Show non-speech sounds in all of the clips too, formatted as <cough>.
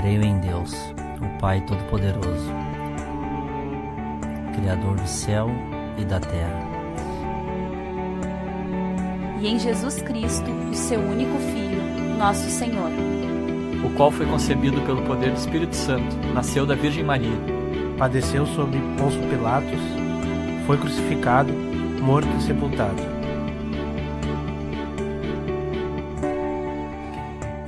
Creio em Deus, o Pai Todo-Poderoso, Criador do céu e da terra. E em Jesus Cristo, o seu único Filho, nosso Senhor. O qual foi concebido pelo poder do Espírito Santo, nasceu da Virgem Maria. Padeceu sob Pôncio Pilatos, foi crucificado, morto e sepultado.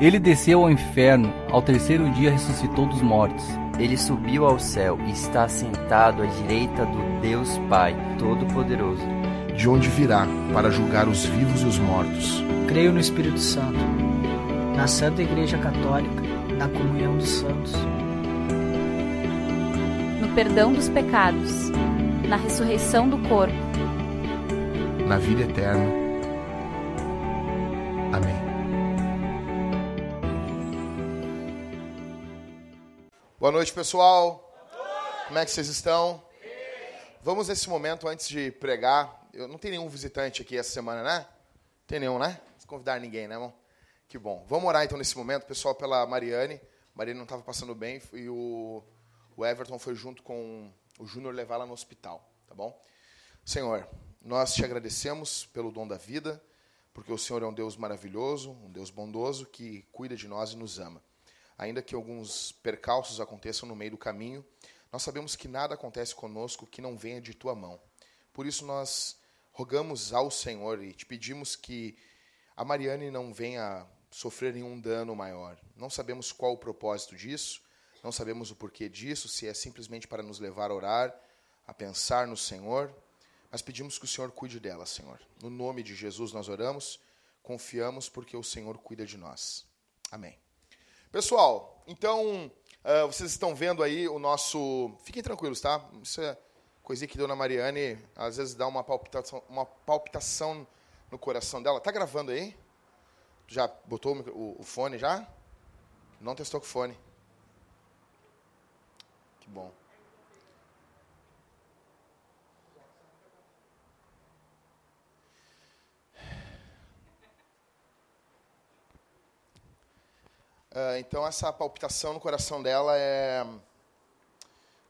Ele desceu ao inferno, ao terceiro dia ressuscitou dos mortos. Ele subiu ao céu e está sentado à direita do Deus Pai Todo-Poderoso. De onde virá para julgar os vivos e os mortos. Creio no Espírito Santo, na Santa Igreja Católica, na comunhão dos santos, no perdão dos pecados, na ressurreição do corpo, na vida eterna. Boa noite, pessoal. Como é que vocês estão? Vamos nesse momento, antes de pregar. Eu não tem nenhum visitante aqui essa semana, né? Tem nenhum, né? Não convidar ninguém, né, irmão? Que bom. Vamos orar então nesse momento, pessoal, pela Mariane. Mariane não estava passando bem e o, o Everton foi junto com o Júnior levar ela no hospital, tá bom? Senhor, nós te agradecemos pelo dom da vida, porque o Senhor é um Deus maravilhoso, um Deus bondoso que cuida de nós e nos ama ainda que alguns percalços aconteçam no meio do caminho, nós sabemos que nada acontece conosco que não venha de tua mão. Por isso nós rogamos ao Senhor e te pedimos que a Mariane não venha sofrer nenhum dano maior. Não sabemos qual o propósito disso, não sabemos o porquê disso, se é simplesmente para nos levar a orar, a pensar no Senhor, mas pedimos que o Senhor cuide dela, Senhor. No nome de Jesus nós oramos, confiamos porque o Senhor cuida de nós. Amém. Pessoal, então, uh, vocês estão vendo aí o nosso. Fiquem tranquilos, tá? Isso é coisinha que Dona Mariane às vezes dá uma palpitação, uma palpitação no coração dela. Tá gravando aí? Já botou o, o fone já? Não testou com o fone. Que bom. Uh, então essa palpitação no coração dela é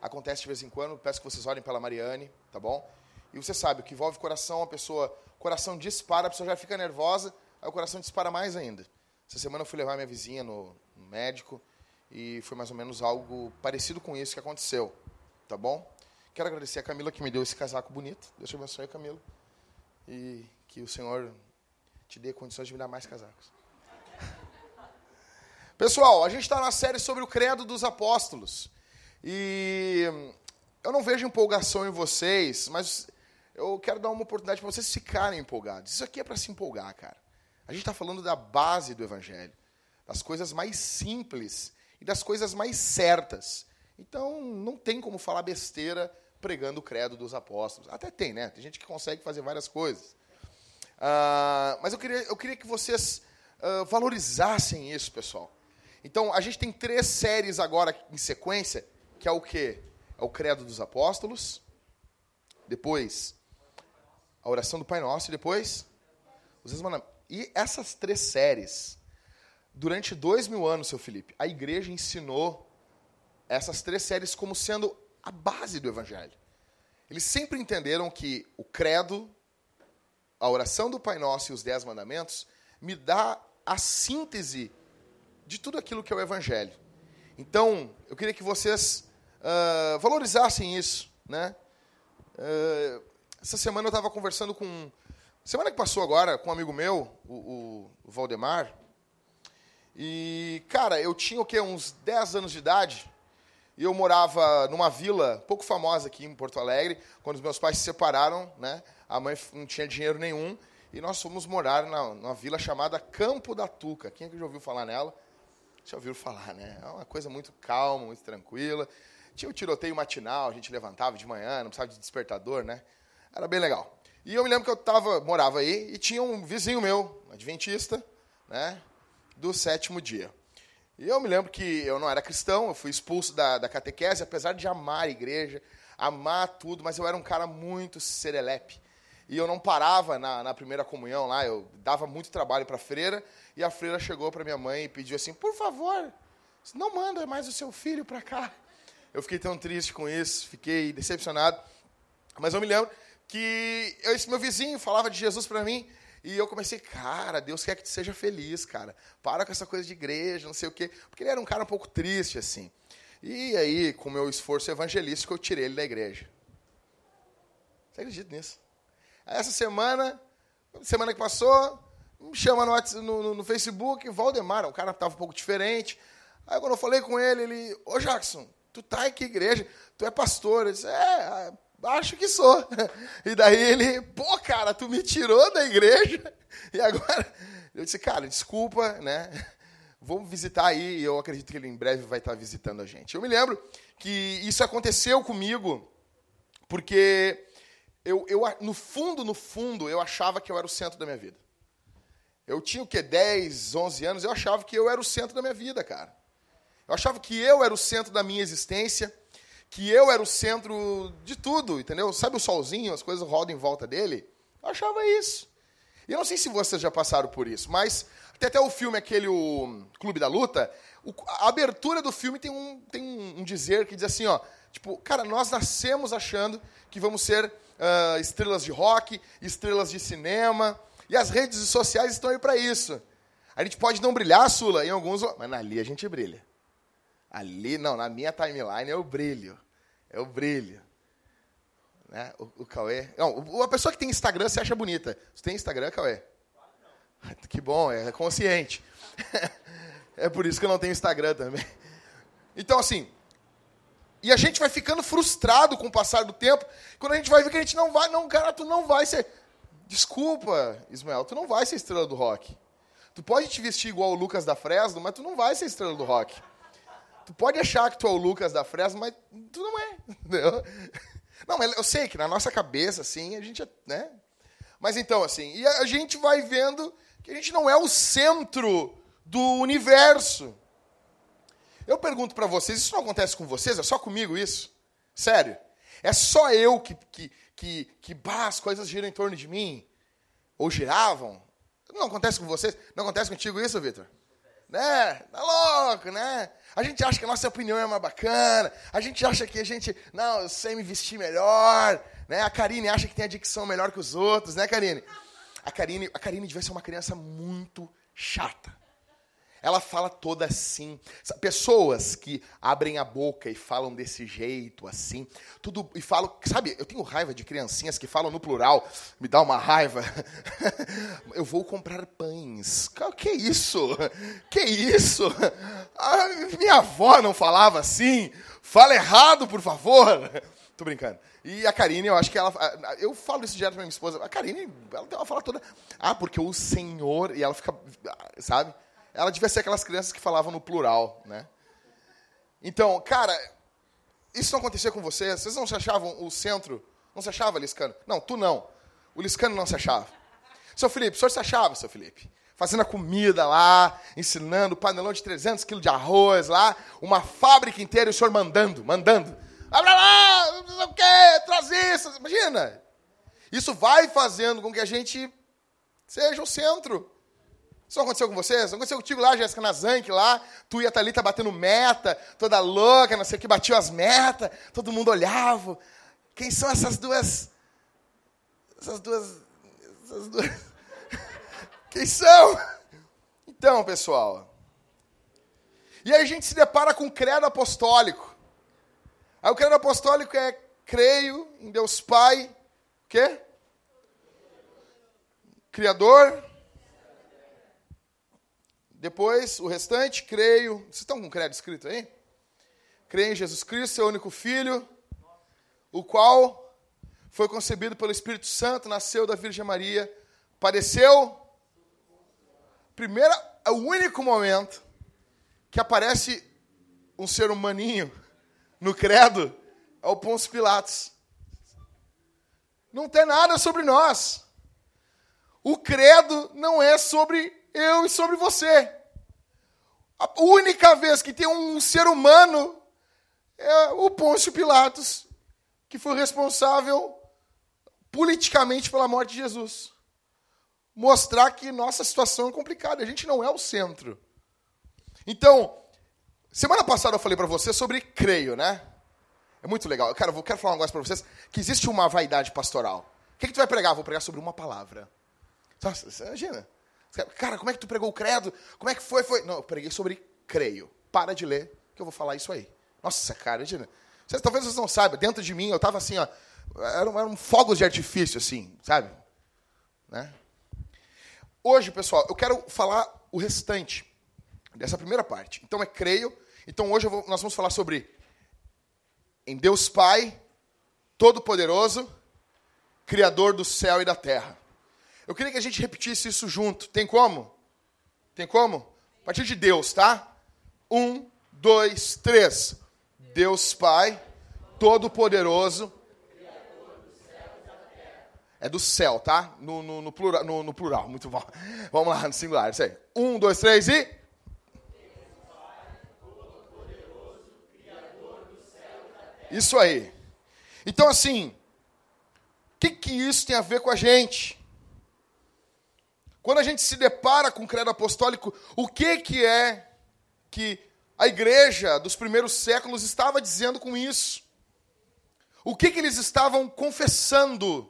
acontece de vez em quando. Peço que vocês olhem pela Mariane, tá bom? E você sabe, o que envolve coração, a pessoa, o coração dispara, a pessoa já fica nervosa, aí o coração dispara mais ainda. Essa semana eu fui levar minha vizinha no, no médico e foi mais ou menos algo parecido com isso que aconteceu, tá bom? Quero agradecer a Camila que me deu esse casaco bonito. Deus te abençoe, Camila. E que o Senhor te dê condições de me dar mais casacos. Pessoal, a gente está na série sobre o credo dos apóstolos. E eu não vejo empolgação em vocês, mas eu quero dar uma oportunidade para vocês ficarem empolgados. Isso aqui é para se empolgar, cara. A gente está falando da base do Evangelho, das coisas mais simples e das coisas mais certas. Então, não tem como falar besteira pregando o credo dos apóstolos. Até tem, né? Tem gente que consegue fazer várias coisas. Uh, mas eu queria, eu queria que vocês uh, valorizassem isso, pessoal. Então, a gente tem três séries agora em sequência, que é o quê? É o Credo dos Apóstolos, depois a oração do Pai Nosso e depois os. E essas três séries, durante dois mil anos, seu Felipe, a igreja ensinou essas três séries como sendo a base do Evangelho. Eles sempre entenderam que o credo, a oração do Pai Nosso e os Dez Mandamentos me dá a síntese de tudo aquilo que é o Evangelho. Então, eu queria que vocês uh, valorizassem isso. Né? Uh, essa semana eu estava conversando com. Semana que passou agora, com um amigo meu, o, o Valdemar. E, cara, eu tinha o quê? Uns 10 anos de idade. E eu morava numa vila pouco famosa aqui em Porto Alegre. Quando os meus pais se separaram, né? A mãe não tinha dinheiro nenhum. E nós fomos morar na, numa vila chamada Campo da Tuca. Quem é que já ouviu falar nela? Já ouviram falar, né? É uma coisa muito calma, muito tranquila. Tinha o tiroteio matinal, a gente levantava de manhã, não precisava de despertador, né? Era bem legal. E eu me lembro que eu tava, morava aí e tinha um vizinho meu, um adventista, né? Do sétimo dia. E eu me lembro que eu não era cristão, eu fui expulso da, da catequese, apesar de amar a igreja, amar tudo, mas eu era um cara muito serelepe. E eu não parava na, na primeira comunhão lá, eu dava muito trabalho para a freira, e a freira chegou para minha mãe e pediu assim: por favor, Não manda mais o seu filho para cá. Eu fiquei tão triste com isso, fiquei decepcionado. Mas eu me lembro que eu, esse meu vizinho falava de Jesus para mim e eu comecei, cara, Deus quer que tu seja feliz, cara. Para com essa coisa de igreja, não sei o quê. Porque ele era um cara um pouco triste, assim. E aí, com o meu esforço evangelístico, eu tirei ele da igreja. Você acredita nisso? Essa semana, semana que passou, me chama no, no, no Facebook, Valdemar, o cara estava um pouco diferente. Aí quando eu falei com ele, ele, ô Jackson, tu tá em que igreja? Tu é pastor? Eu disse, é, acho que sou. <laughs> E daí ele, pô, cara, tu me tirou da igreja. E agora, eu disse, cara, desculpa, né? Vamos visitar aí, e eu acredito que ele em breve vai estar visitando a gente. Eu me lembro que isso aconteceu comigo, porque eu, eu, no fundo, no fundo, eu achava que eu era o centro da minha vida. Eu tinha o quê? 10, 11 anos, eu achava que eu era o centro da minha vida, cara. Eu achava que eu era o centro da minha existência, que eu era o centro de tudo, entendeu? Sabe o solzinho, as coisas rodam em volta dele? Eu achava isso. E eu não sei se vocês já passaram por isso, mas tem até o filme, aquele o Clube da Luta, o, a abertura do filme tem, um, tem um dizer que diz assim, ó, tipo, cara, nós nascemos achando que vamos ser uh, estrelas de rock, estrelas de cinema, e as redes sociais estão aí para isso. A gente pode não brilhar, Sula, em alguns, mas ali a gente brilha. Ali, não, na minha timeline é o brilho. É o brilho. Né? O, o Cauê. Não, a pessoa que tem Instagram você acha bonita. Você tem Instagram, Cauê? Que bom, é consciente. <laughs> é por isso que eu não tenho Instagram também. Então, assim, e a gente vai ficando frustrado com o passar do tempo, quando a gente vai ver que a gente não vai, não, cara, tu não vai ser. Desculpa, Ismael, tu não vai ser estrela do rock. Tu pode te vestir igual o Lucas da Fresno, mas tu não vai ser estrela do rock. Tu pode achar que tu é o Lucas da Fresno, mas tu não é. <laughs> Não, mas eu sei que na nossa cabeça, assim, a gente é, né? Mas então, assim, e a gente vai vendo que a gente não é o centro do universo. Eu pergunto para vocês, isso não acontece com vocês? É só comigo isso? Sério? É só eu que, que, que, que bah, as coisas giram em torno de mim? Ou giravam? Não acontece com vocês? Não acontece contigo isso, Vitor? Né? Tá louco, né? A gente acha que a nossa opinião é mais bacana. A gente acha que a gente, não, eu sei me vestir melhor. Né? A Karine acha que tem a dicção melhor que os outros, né, Karine? A Karine, a Karine devia ser uma criança muito chata. Ela fala toda assim. Pessoas que abrem a boca e falam desse jeito, assim, tudo e falam, sabe? Eu tenho raiva de criancinhas que falam no plural. Me dá uma raiva. <laughs> Eu vou comprar pães. Que isso? Que isso? A minha avó não falava assim. Fala errado, por favor. <laughs> Tô brincando. E a Karine, eu acho que ela. Eu falo isso direto pra minha esposa. A Karine, ela tem uma fala toda. Ah, porque o Senhor. E ela fica. Sabe? Ela devia ser aquelas crianças que falavam no plural, né? Então, cara, isso não acontecia com vocês? Vocês não se achavam o centro? Não se achava, Liscano? Não, tu não. O Liscano não se achava. Seu Felipe, o senhor se achava, seu Felipe? Fazendo a comida lá, ensinando, panelão de 300 quilos de arroz lá, uma fábrica inteira e o senhor mandando, mandando. Abra lá, não o quê, traz isso. Imagina. Isso vai fazendo com que a gente seja o centro. Isso não aconteceu com vocês? Não aconteceu contigo lá, Jéssica Nazank, lá? Tu e a Thalita batendo meta, toda louca, não sei o que, batiu as metas, todo mundo olhava. Quem são essas duas... Essas duas... Essas duas... <laughs> Quem são? Então, pessoal... E aí a gente se depara com o credo apostólico. Aí o credo apostólico é creio em Deus Pai, o quê? Criador. Depois, o restante, creio. Vocês estão com o credo escrito aí? Creio em Jesus Cristo, seu único Filho, o qual foi concebido pelo Espírito Santo, nasceu da Virgem Maria, padeceu. Primeiro, é o único momento que aparece um ser humaninho no credo é o Pôncio Pilatos. Não tem nada sobre nós. O credo não é sobre eu e sobre você. A única vez que tem um ser humano é o Pôncio Pilatos, que foi responsável politicamente pela morte de Jesus. Mostrar que nossa situação é complicada, a gente não é o centro. Então, Semana passada eu falei para você sobre creio, né? É muito legal. Eu quero, eu quero falar um negócio para vocês, que existe uma vaidade pastoral. O que, que tu vai pregar? Vou pregar sobre uma palavra. Imagina? Cara, como é que tu pregou o credo? Como é que foi? foi? Não, eu preguei sobre creio. Para de ler, que eu vou falar isso aí. Nossa, cara, imagina. Vocês, talvez vocês não saibam, dentro de mim eu estava assim, ó, eram, eram fogos de artifício, assim, sabe? Né? Hoje, pessoal, eu quero falar o restante dessa primeira parte. Então é creio. Então hoje vou, nós vamos falar sobre em Deus Pai, Todo-Poderoso, Criador do céu e da terra. Eu queria que a gente repetisse isso junto. Tem como? Tem como? A partir de Deus, tá? Um, dois, três. Deus Pai, Todo-Poderoso. É do céu, tá? No, no, no, plural, no, no plural, muito bom. Vamos lá, no singular, isso aí. Um, dois, três e. Isso aí. Então, assim, o que, que isso tem a ver com a gente? Quando a gente se depara com o credo apostólico, o que, que é que a igreja dos primeiros séculos estava dizendo com isso? O que, que eles estavam confessando?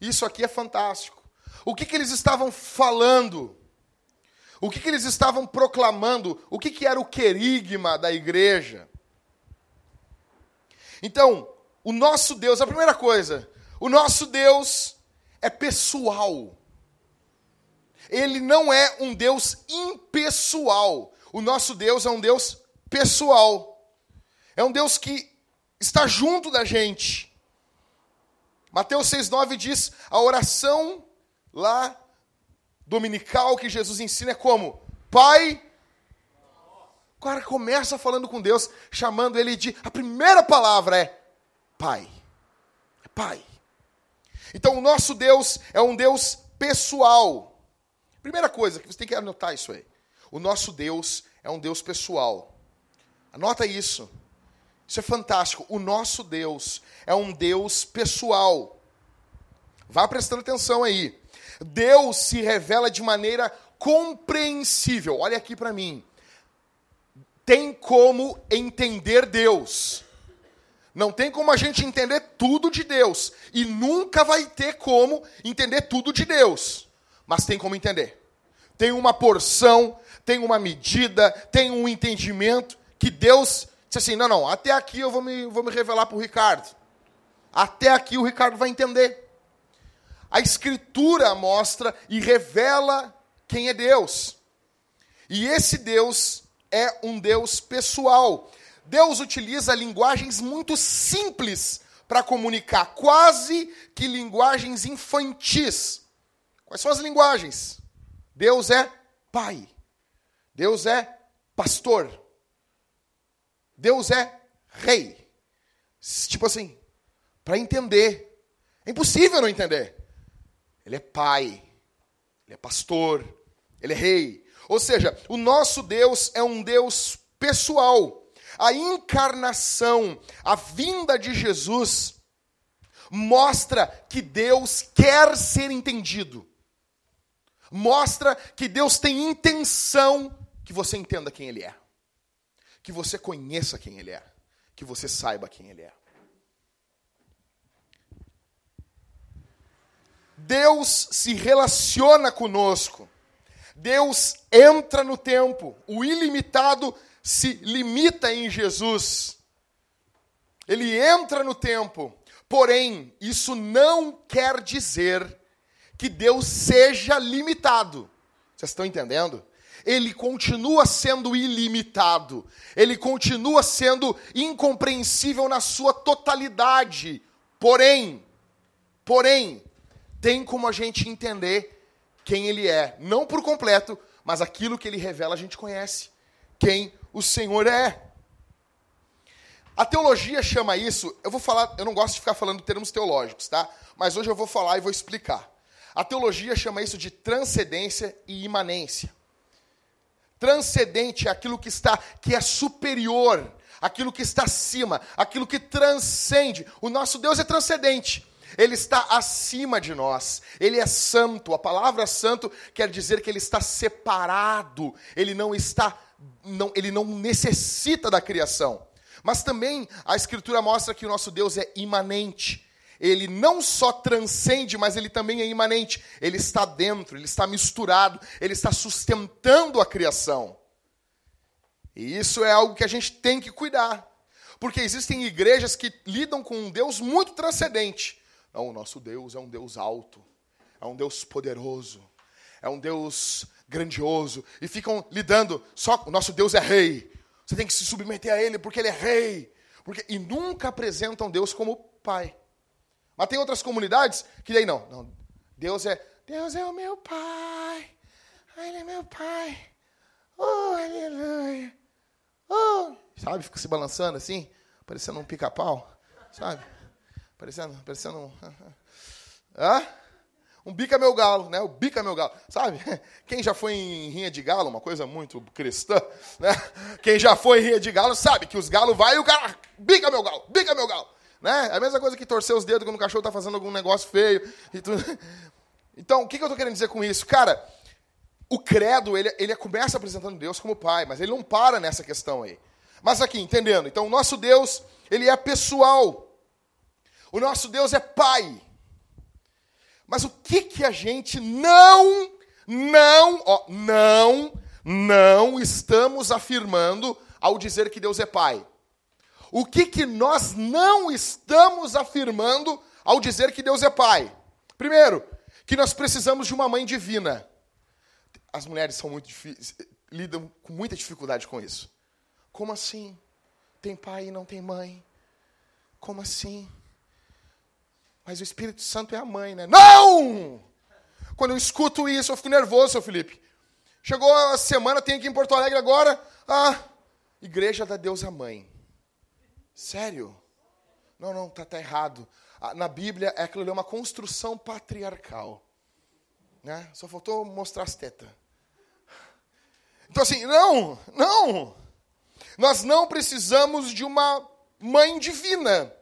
Isso aqui é fantástico. O que, que eles estavam falando? O que, que eles estavam proclamando? O que, que era o querigma da igreja? Então, o nosso Deus, a primeira coisa, o nosso Deus é pessoal. Ele não é um Deus impessoal. O nosso Deus é um Deus pessoal. É um Deus que está junto da gente. Mateus 6,9 diz: a oração lá dominical que Jesus ensina é como? Pai o cara começa falando com Deus, chamando ele de. A primeira palavra é Pai. É Pai. Então o nosso Deus é um Deus pessoal. Primeira coisa que você tem que anotar isso aí. O nosso Deus é um Deus pessoal. Anota isso. Isso é fantástico. O nosso Deus é um Deus pessoal. Vá prestando atenção aí. Deus se revela de maneira compreensível. Olha aqui para mim tem como entender Deus. Não tem como a gente entender tudo de Deus. E nunca vai ter como entender tudo de Deus. Mas tem como entender. Tem uma porção, tem uma medida, tem um entendimento que Deus disse assim: não, não, até aqui eu vou me, vou me revelar para o Ricardo. Até aqui o Ricardo vai entender. A Escritura mostra e revela quem é Deus. E esse Deus é um Deus pessoal. Deus utiliza linguagens muito simples para comunicar, quase que linguagens infantis. Quais são as linguagens? Deus é pai. Deus é pastor. Deus é rei. Tipo assim, para entender. É impossível não entender. Ele é pai. Ele é pastor. Ele é rei. Ou seja, o nosso Deus é um Deus pessoal. A encarnação, a vinda de Jesus, mostra que Deus quer ser entendido. Mostra que Deus tem intenção que você entenda quem Ele é. Que você conheça quem Ele é. Que você saiba quem Ele é. Deus se relaciona conosco Deus entra no tempo, o ilimitado se limita em Jesus. Ele entra no tempo, porém, isso não quer dizer que Deus seja limitado. Vocês estão entendendo? Ele continua sendo ilimitado, ele continua sendo incompreensível na sua totalidade. Porém, porém, tem como a gente entender quem ele é, não por completo, mas aquilo que ele revela a gente conhece, quem o Senhor é. A teologia chama isso, eu vou falar, eu não gosto de ficar falando termos teológicos, tá? Mas hoje eu vou falar e vou explicar. A teologia chama isso de transcendência e imanência. Transcendente é aquilo que está que é superior, aquilo que está acima, aquilo que transcende. O nosso Deus é transcendente. Ele está acima de nós. Ele é santo. A palavra santo quer dizer que ele está separado. Ele não está não, ele não necessita da criação. Mas também a Escritura mostra que o nosso Deus é imanente. Ele não só transcende, mas ele também é imanente. Ele está dentro, ele está misturado, ele está sustentando a criação. E isso é algo que a gente tem que cuidar. Porque existem igrejas que lidam com um Deus muito transcendente. Não, o nosso Deus é um Deus alto, é um Deus poderoso, é um Deus grandioso. E ficam lidando, só o nosso Deus é rei. Você tem que se submeter a ele porque ele é rei. Porque, e nunca apresentam Deus como pai. Mas tem outras comunidades que daí não. não Deus é Deus é o meu pai. Ele é meu pai. Oh, aleluia. Oh, sabe, fica se balançando assim, parecendo um pica-pau, sabe? Parecendo, parecendo um <laughs> Hã? Um bica meu galo, né? O bica meu galo, sabe? <laughs> Quem já foi em rinha de galo, uma coisa muito cristã, né? Quem já foi em rinha de galo sabe que os galos vai e o cara bica meu galo, bica meu galo. Né? É a mesma coisa que torcer os dedos quando o cachorro está fazendo algum negócio feio. Então, o que, que eu estou querendo dizer com isso? Cara, o credo, ele, ele começa apresentando Deus como pai, mas ele não para nessa questão aí. Mas aqui, entendendo? Então, o nosso Deus, ele é pessoal. O nosso Deus é pai. Mas o que, que a gente não, não, ó, não, não estamos afirmando ao dizer que Deus é pai? O que, que nós não estamos afirmando ao dizer que Deus é Pai? Primeiro, que nós precisamos de uma mãe divina. As mulheres são muito lidam com muita dificuldade com isso. Como assim? Tem pai e não tem mãe? Como assim? Mas o Espírito Santo é a mãe, né? Não! Quando eu escuto isso, eu fico nervoso, seu Felipe. Chegou a semana, tem aqui em Porto Alegre agora, a Igreja da Deus a Mãe. Sério? Não, não, tá, tá errado. Na Bíblia, aquilo é uma construção patriarcal. Né? Só faltou mostrar as tetas. Então, assim, não, não. Nós não precisamos de uma mãe divina.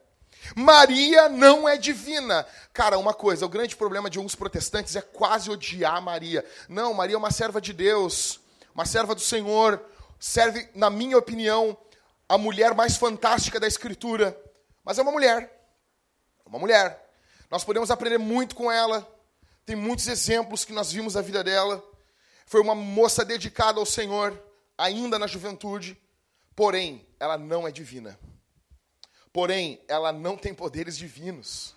Maria não é divina. Cara, uma coisa, o grande problema de alguns protestantes é quase odiar Maria. Não, Maria é uma serva de Deus, uma serva do Senhor. Serve, na minha opinião, a mulher mais fantástica da Escritura, mas é uma mulher. É uma mulher. Nós podemos aprender muito com ela. Tem muitos exemplos que nós vimos da vida dela. Foi uma moça dedicada ao Senhor, ainda na juventude. Porém, ela não é divina. Porém, ela não tem poderes divinos.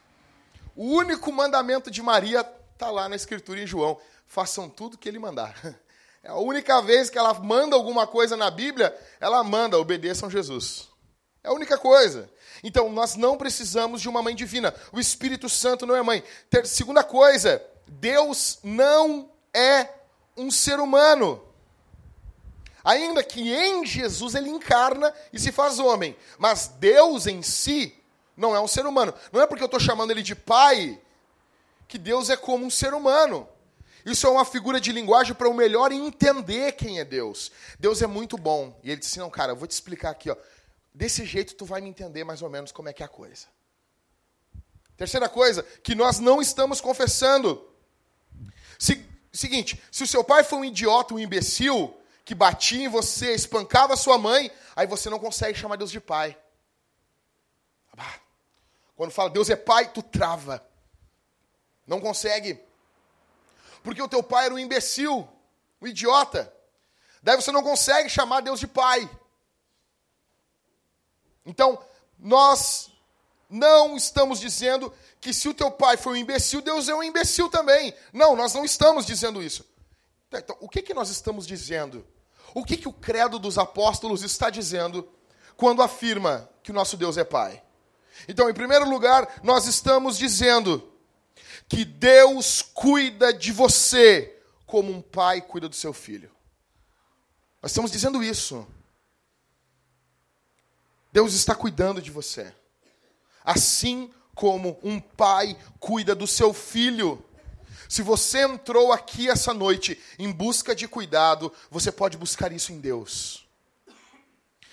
O único mandamento de Maria está lá na Escritura em João: façam tudo que ele mandar. <laughs> É a única vez que ela manda alguma coisa na Bíblia, ela manda, obedeçam Jesus. É a única coisa. Então, nós não precisamos de uma mãe divina. O Espírito Santo não é mãe. Segunda coisa, Deus não é um ser humano. Ainda que em Jesus ele encarna e se faz homem. Mas Deus em si não é um ser humano. Não é porque eu estou chamando ele de pai que Deus é como um ser humano. Isso é uma figura de linguagem para o melhor entender quem é Deus. Deus é muito bom. E ele disse: Não, cara, eu vou te explicar aqui. Ó. Desse jeito tu vai me entender mais ou menos como é que é a coisa. Terceira coisa, que nós não estamos confessando. Se, seguinte, se o seu pai foi um idiota, um imbecil, que batia em você, espancava sua mãe, aí você não consegue chamar Deus de pai. Quando fala Deus é pai, tu trava. Não consegue porque o teu pai era um imbecil, um idiota. Daí você não consegue chamar Deus de pai. Então, nós não estamos dizendo que se o teu pai foi um imbecil, Deus é um imbecil também. Não, nós não estamos dizendo isso. Então, o que, que nós estamos dizendo? O que, que o credo dos apóstolos está dizendo quando afirma que o nosso Deus é pai? Então, em primeiro lugar, nós estamos dizendo que Deus cuida de você como um pai cuida do seu filho. Nós estamos dizendo isso. Deus está cuidando de você. Assim como um pai cuida do seu filho. Se você entrou aqui essa noite em busca de cuidado, você pode buscar isso em Deus.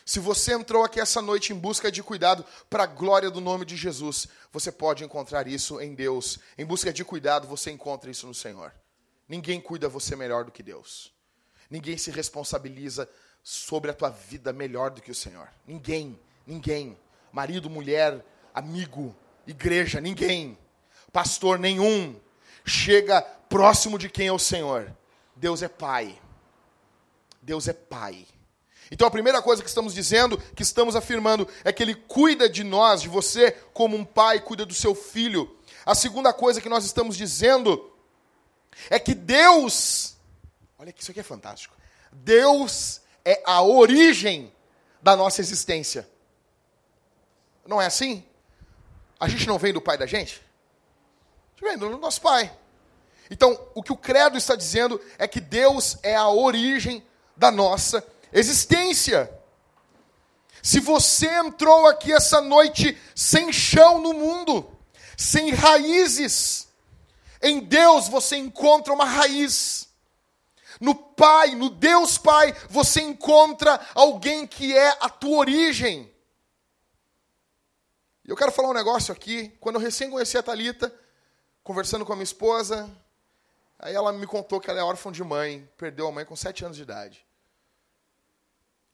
Se você entrou aqui essa noite em busca de cuidado para a glória do nome de Jesus, você pode encontrar isso em Deus. Em busca de cuidado, você encontra isso no Senhor. Ninguém cuida você melhor do que Deus. Ninguém se responsabiliza sobre a tua vida melhor do que o Senhor. Ninguém, ninguém. Marido, mulher, amigo, igreja, ninguém. Pastor nenhum chega próximo de quem é o Senhor. Deus é Pai. Deus é Pai. Então a primeira coisa que estamos dizendo, que estamos afirmando, é que Ele cuida de nós, de você, como um pai cuida do seu filho. A segunda coisa que nós estamos dizendo é que Deus, olha que isso aqui é fantástico. Deus é a origem da nossa existência. Não é assim? A gente não vem do pai da gente? A gente vem do nosso pai. Então, o que o credo está dizendo é que Deus é a origem da nossa existência. Se você entrou aqui essa noite sem chão no mundo, sem raízes, em Deus você encontra uma raiz. No Pai, no Deus Pai, você encontra alguém que é a tua origem. E eu quero falar um negócio aqui. Quando eu recém conheci a Talita, conversando com a minha esposa, aí ela me contou que ela é órfã de mãe, perdeu a mãe com sete anos de idade.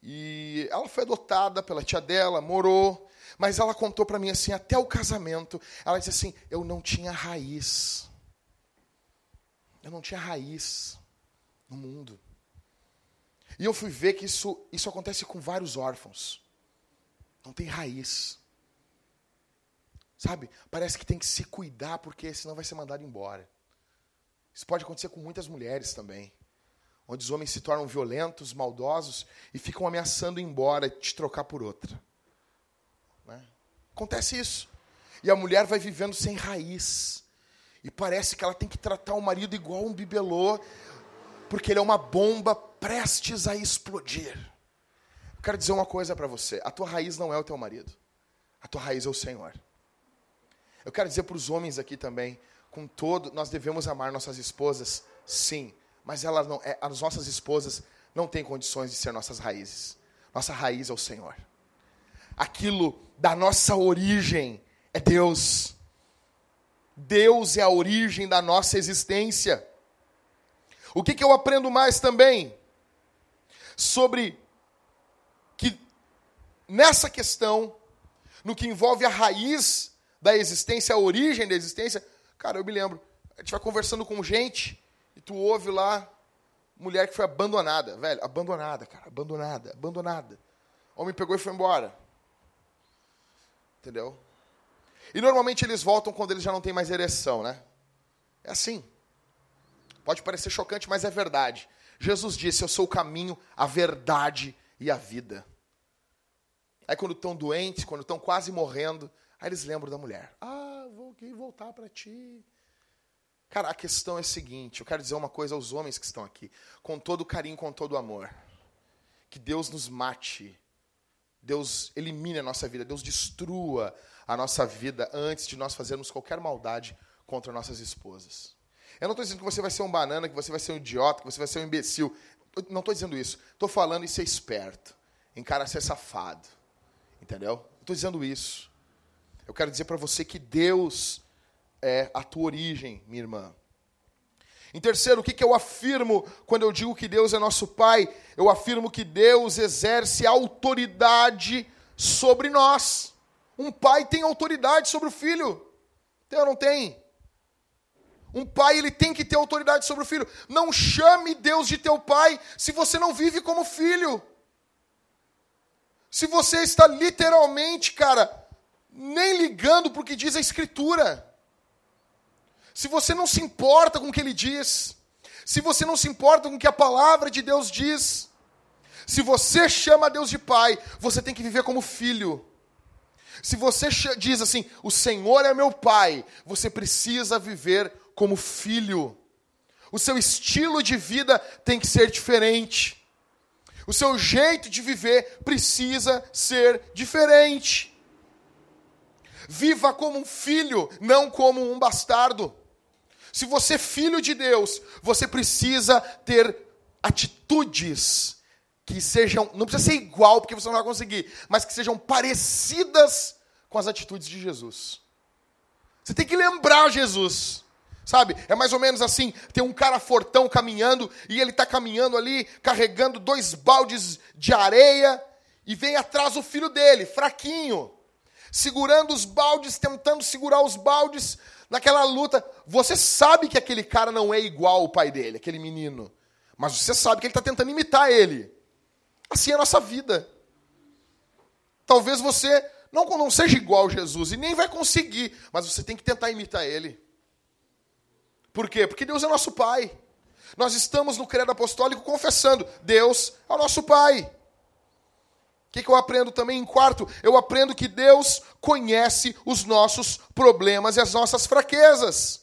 E ela foi adotada pela tia dela, morou, mas ela contou para mim assim, até o casamento, ela disse assim: "Eu não tinha raiz. Eu não tinha raiz no mundo". E eu fui ver que isso isso acontece com vários órfãos. Não tem raiz. Sabe? Parece que tem que se cuidar porque senão vai ser mandado embora. Isso pode acontecer com muitas mulheres também onde os homens se tornam violentos, maldosos e ficam ameaçando ir embora, te trocar por outra. Né? Acontece isso. E a mulher vai vivendo sem raiz. E parece que ela tem que tratar o marido igual um bibelô, porque ele é uma bomba prestes a explodir. Eu quero dizer uma coisa para você: a tua raiz não é o teu marido, a tua raiz é o Senhor. Eu quero dizer para os homens aqui também, com todo, nós devemos amar nossas esposas, sim, mas ela não, é, as nossas esposas não têm condições de ser nossas raízes. Nossa raiz é o Senhor. Aquilo da nossa origem é Deus. Deus é a origem da nossa existência. O que, que eu aprendo mais também? Sobre que nessa questão, no que envolve a raiz da existência, a origem da existência, cara, eu me lembro, a gente vai conversando com gente, e tu ouve lá, mulher que foi abandonada, velho, abandonada, cara, abandonada, abandonada. O homem pegou e foi embora. Entendeu? E normalmente eles voltam quando eles já não têm mais ereção, né? É assim. Pode parecer chocante, mas é verdade. Jesus disse: Eu sou o caminho, a verdade e a vida. Aí quando estão doentes, quando estão quase morrendo, aí eles lembram da mulher. Ah, vou voltar para ti. Cara, a questão é a seguinte: eu quero dizer uma coisa aos homens que estão aqui, com todo carinho, com todo amor. Que Deus nos mate, Deus elimine a nossa vida, Deus destrua a nossa vida antes de nós fazermos qualquer maldade contra nossas esposas. Eu não estou dizendo que você vai ser um banana, que você vai ser um idiota, que você vai ser um imbecil. Eu não estou dizendo isso. Estou falando em ser esperto, em cara ser safado. Entendeu? Estou dizendo isso. Eu quero dizer para você que Deus é a tua origem, minha irmã. Em terceiro, o que, que eu afirmo quando eu digo que Deus é nosso Pai? Eu afirmo que Deus exerce autoridade sobre nós. Um pai tem autoridade sobre o filho. Tem ou não tem? Um pai ele tem que ter autoridade sobre o filho. Não chame Deus de teu pai se você não vive como filho. Se você está literalmente, cara, nem ligando para o que diz a Escritura se você não se importa com o que ele diz, se você não se importa com o que a palavra de Deus diz, se você chama Deus de pai, você tem que viver como filho. Se você diz assim, o Senhor é meu pai, você precisa viver como filho. O seu estilo de vida tem que ser diferente. O seu jeito de viver precisa ser diferente. Viva como um filho, não como um bastardo. Se você é filho de Deus, você precisa ter atitudes que sejam, não precisa ser igual, porque você não vai conseguir, mas que sejam parecidas com as atitudes de Jesus. Você tem que lembrar Jesus. Sabe? É mais ou menos assim: tem um cara fortão caminhando e ele está caminhando ali, carregando dois baldes de areia, e vem atrás o filho dele, fraquinho, segurando os baldes, tentando segurar os baldes naquela luta. Você sabe que aquele cara não é igual ao pai dele, aquele menino, mas você sabe que ele está tentando imitar ele. Assim é a nossa vida. Talvez você não, não seja igual a Jesus e nem vai conseguir, mas você tem que tentar imitar ele. Por quê? Porque Deus é nosso Pai. Nós estamos no credo apostólico confessando: Deus é o nosso Pai. O que, que eu aprendo também em quarto? Eu aprendo que Deus conhece os nossos problemas e as nossas fraquezas.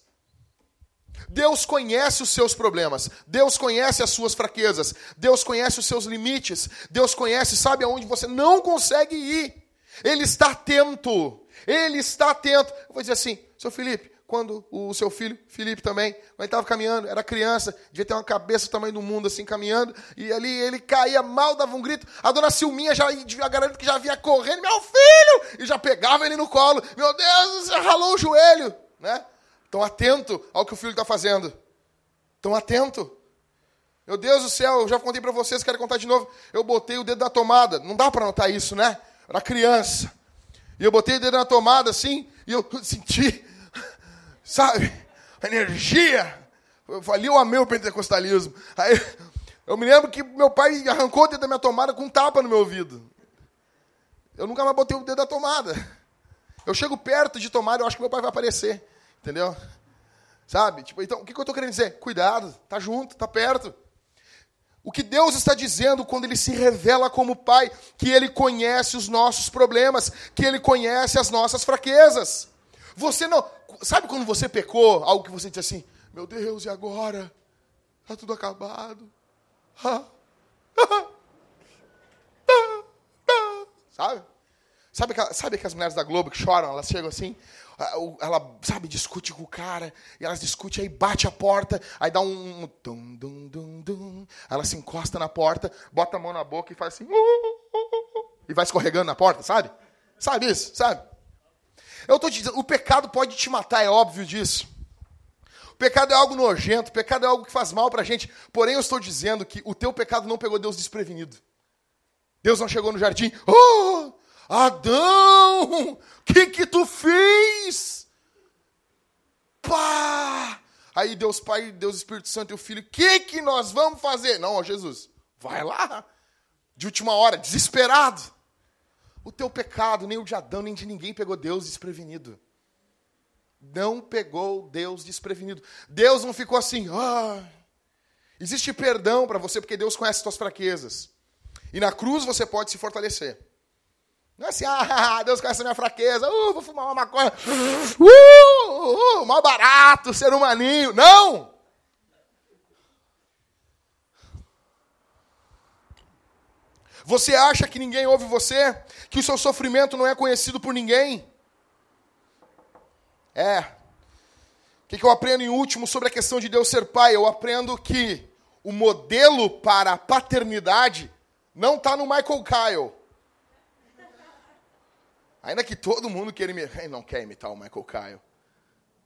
Deus conhece os seus problemas, Deus conhece as suas fraquezas, Deus conhece os seus limites, Deus conhece, sabe aonde você não consegue ir. Ele está atento, ele está atento. Eu vou dizer assim, seu Felipe, quando o seu filho, Felipe também, quando ele estava caminhando, era criança, devia ter uma cabeça do tamanho do mundo, assim, caminhando, e ali ele caía mal, dava um grito, a dona Silminha já, a garota que já vinha correndo, meu filho, e já pegava ele no colo, meu Deus, ralou o joelho, né? Estão atento ao que o filho está fazendo. Estão atento. Meu Deus do céu, eu já contei para vocês, quero contar de novo. Eu botei o dedo na tomada. Não dá para notar isso, né? Era criança. E eu botei o dedo na tomada assim, e eu <laughs> senti sabe? energia. Ali eu amei pentecostalismo. Aí, eu me lembro que meu pai arrancou o dedo da minha tomada com um tapa no meu ouvido. Eu nunca mais botei o dedo da tomada. Eu chego perto de tomada, eu acho que meu pai vai aparecer. Entendeu? Sabe? Tipo, então, o que eu estou querendo dizer? Cuidado, tá junto, tá perto. O que Deus está dizendo quando Ele se revela como Pai, que Ele conhece os nossos problemas, que Ele conhece as nossas fraquezas. Você não. Sabe quando você pecou, algo que você disse assim, meu Deus, e agora? Está tudo acabado. Sabe? Sabe que, sabe que as mulheres da Globo que choram, elas chegam assim, ela, sabe, discute com o cara, e elas discutem, aí bate a porta, aí dá um, dum, dum, dum, dum, ela se encosta na porta, bota a mão na boca e faz assim, uh, uh, uh, e vai escorregando na porta, sabe? Sabe isso? Sabe? Eu estou te dizendo, o pecado pode te matar, é óbvio disso. O pecado é algo nojento, o pecado é algo que faz mal para a gente. Porém, eu estou dizendo que o teu pecado não pegou Deus desprevenido. Deus não chegou no jardim, oh, Adão, o que que tu fez? Pá! Aí Deus Pai, Deus Espírito Santo e o Filho, o que que nós vamos fazer? Não, ó Jesus, vai lá, de última hora, desesperado. O teu pecado, nem o de Adão, nem de ninguém pegou Deus desprevenido. Não pegou Deus desprevenido. Deus não ficou assim, ah. Existe perdão para você, porque Deus conhece as tuas fraquezas. E na cruz você pode se fortalecer. Não é assim, ah, Deus conhece a minha fraqueza, uh, vou fumar uma maconha, uh, uh, mal barato, ser humaninho. Não! Você acha que ninguém ouve você? Que o seu sofrimento não é conhecido por ninguém? É. O que eu aprendo em último sobre a questão de Deus ser pai? Eu aprendo que o modelo para a paternidade não está no Michael Kyle. Ainda que todo mundo queira imitar, não quer imitar o Michael Kyle.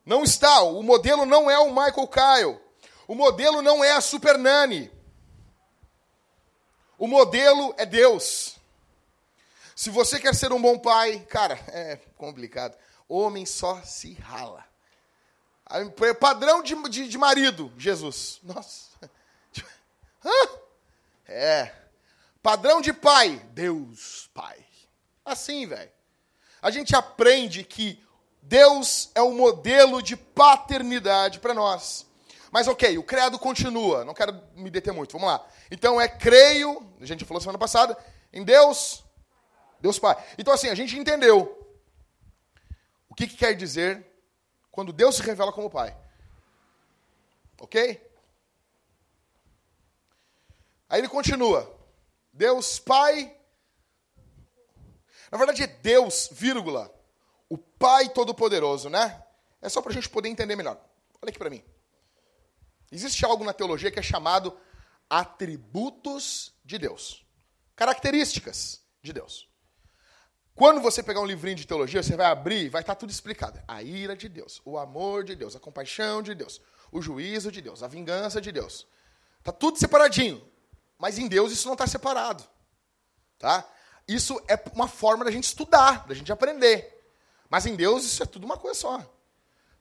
Não está, o modelo não é o Michael Kyle. O modelo não é a Super Nani. O modelo é Deus. Se você quer ser um bom pai, cara, <laughs> é complicado. Homem só se rala. Padrão de, de, de marido, Jesus. Nossa. <laughs> É. Padrão de pai, Deus Pai. Assim, velho. A gente aprende que Deus é o modelo de paternidade para nós. Mas ok, o credo continua, não quero me deter muito, vamos lá. Então é creio, a gente falou semana passada, em Deus, Deus Pai. Então assim, a gente entendeu o que, que quer dizer quando Deus se revela como Pai. Ok? Aí ele continua. Deus Pai. Na verdade é Deus, vírgula. O Pai Todo-Poderoso, né? É só para a gente poder entender melhor. Olha aqui para mim. Existe algo na teologia que é chamado atributos de Deus. Características de Deus. Quando você pegar um livrinho de teologia, você vai abrir, vai estar tudo explicado. A ira de Deus, o amor de Deus, a compaixão de Deus, o juízo de Deus, a vingança de Deus. Tá tudo separadinho. Mas em Deus isso não está separado. Tá? Isso é uma forma da gente estudar, da gente aprender. Mas em Deus isso é tudo uma coisa só.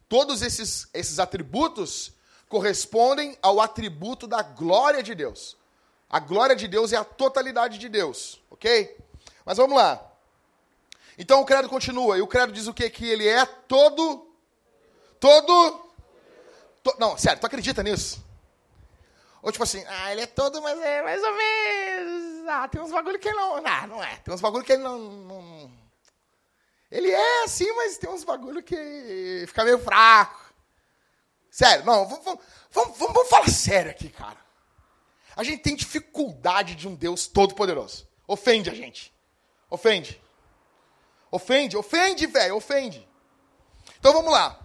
Todos esses, esses atributos correspondem ao atributo da glória de Deus. A glória de Deus é a totalidade de Deus, ok? Mas vamos lá. Então o credo continua, e o credo diz o quê? Que ele é todo. Todo. To, não, sério, tu acredita nisso? Ou tipo assim, ah, ele é todo, mas é mais ou menos. Ah, tem uns bagulho que ele não. Ah, não é. Tem uns bagulho que ele não. não... Ele é assim, mas tem uns bagulho que fica meio fraco. Sério, não, vamos, vamos, vamos, vamos falar sério aqui, cara. A gente tem dificuldade de um Deus todo-poderoso. Ofende a gente. Ofende. Ofende, ofende, velho, ofende. Então vamos lá.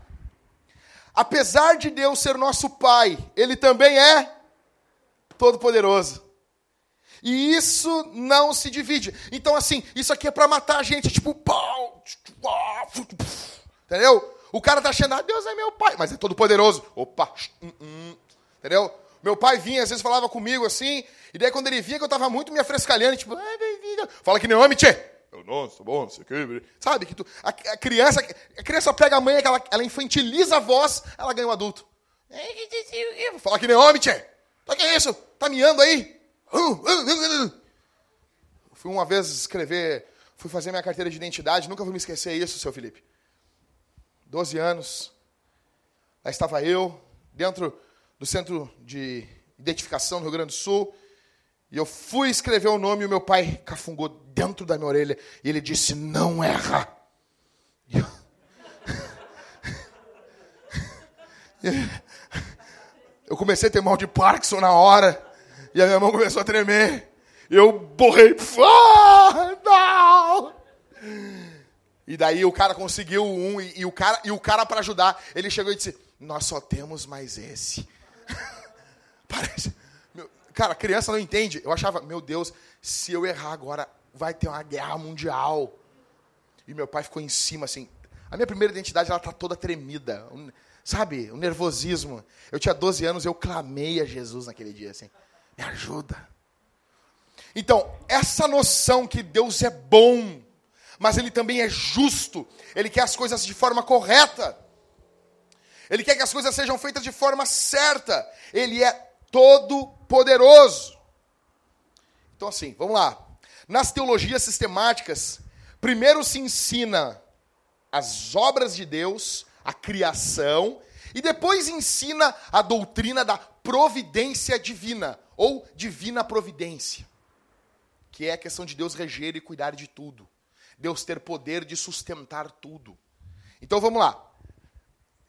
Apesar de Deus ser nosso Pai, Ele também é todo-poderoso. E isso não se divide. Então, assim, isso aqui é para matar a gente, tipo, pau, entendeu? O cara tá achando, ah, Deus é meu pai, mas é todo-poderoso. Opa, hum, hum, entendeu? Meu pai vinha, às vezes falava comigo assim, e daí quando ele via que eu tava muito me afrescalhando, tipo, fala que nem homem, tchê. Eu, bom, não sei o que. Sabe que tu, a, a, criança, a criança pega a mãe, ela, ela infantiliza a voz, ela ganha um adulto. Fala que nem homem, tchê. O que é isso? Tá miando aí? Fui uma vez escrever, fui fazer minha carteira de identidade, nunca vou me esquecer isso, seu Felipe. Doze anos, lá estava eu, dentro do centro de identificação do Rio Grande do Sul, e eu fui escrever o nome e o meu pai cafungou dentro da minha orelha e ele disse: Não erra. E eu... <laughs> eu comecei a ter mal de Parkinson na hora e a minha mão começou a tremer. Eu borrei. Ah, não! E daí o cara conseguiu um e, e o cara e o cara para ajudar, ele chegou e disse: "Nós só temos mais esse". <laughs> Parece Cara, a criança não entende. Eu achava, meu Deus, se eu errar agora, vai ter uma guerra mundial. E meu pai ficou em cima, assim. A minha primeira identidade, ela tá toda tremida. Sabe, o um nervosismo. Eu tinha 12 anos, eu clamei a Jesus naquele dia, assim. Me ajuda. Então, essa noção que Deus é bom, mas Ele também é justo. Ele quer as coisas de forma correta. Ele quer que as coisas sejam feitas de forma certa. Ele é todo-poderoso. Então, assim, vamos lá. Nas teologias sistemáticas, primeiro se ensina as obras de Deus, a criação, e depois ensina a doutrina da providência divina, ou divina providência, que é a questão de Deus reger e cuidar de tudo, Deus ter poder de sustentar tudo. Então vamos lá.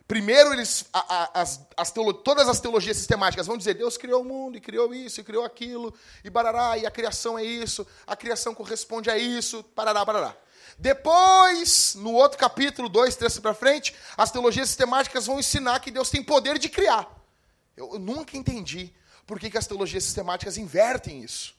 Primeiro, eles, a, a, as, as teolo, todas as teologias sistemáticas vão dizer: Deus criou o mundo, e criou isso, e criou aquilo, e barará, e a criação é isso, a criação corresponde a isso, parará, parará. Depois, no outro capítulo, 2, 3 para frente, as teologias sistemáticas vão ensinar que Deus tem poder de criar. Eu, eu nunca entendi por que, que as teologias sistemáticas invertem isso.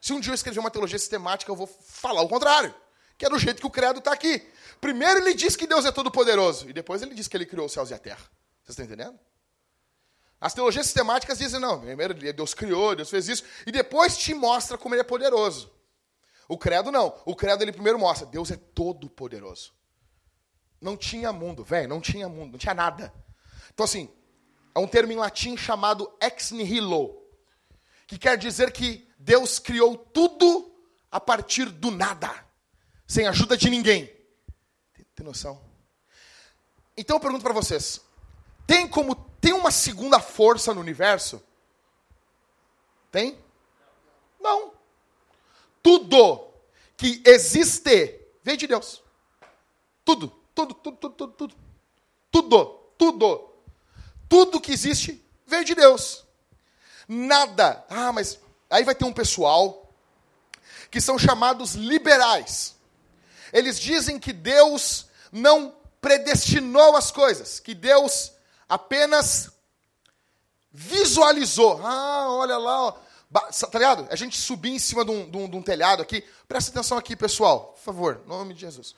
Se um dia eu escrever uma teologia sistemática, eu vou falar o contrário, que é do jeito que o credo está aqui. Primeiro ele diz que Deus é todo-poderoso, e depois ele diz que ele criou os céus e a terra. Vocês estão entendendo? As teologias sistemáticas dizem, não, primeiro Deus criou, Deus fez isso, e depois te mostra como ele é poderoso. O credo não. O credo ele primeiro mostra, Deus é todo-poderoso. Não tinha mundo, velho, não tinha mundo, não tinha nada. Então assim, é um termo em latim chamado ex nihilo, que quer dizer que Deus criou tudo a partir do nada, sem ajuda de ninguém. Tem noção? Então eu pergunto para vocês: tem como tem uma segunda força no universo? Tem? Não. Tudo que existe vem de Deus. Tudo, tudo, tudo, tudo, tudo, tudo. Tudo, tudo. Tudo que existe veio de Deus. Nada. Ah, mas aí vai ter um pessoal que são chamados liberais. Eles dizem que Deus não predestinou as coisas, que Deus apenas visualizou. Ah, olha lá, ó, Tá ligado? A gente subir em cima de um, de um- de um telhado aqui. Presta atenção aqui, pessoal. Por favor, em nome de Jesus.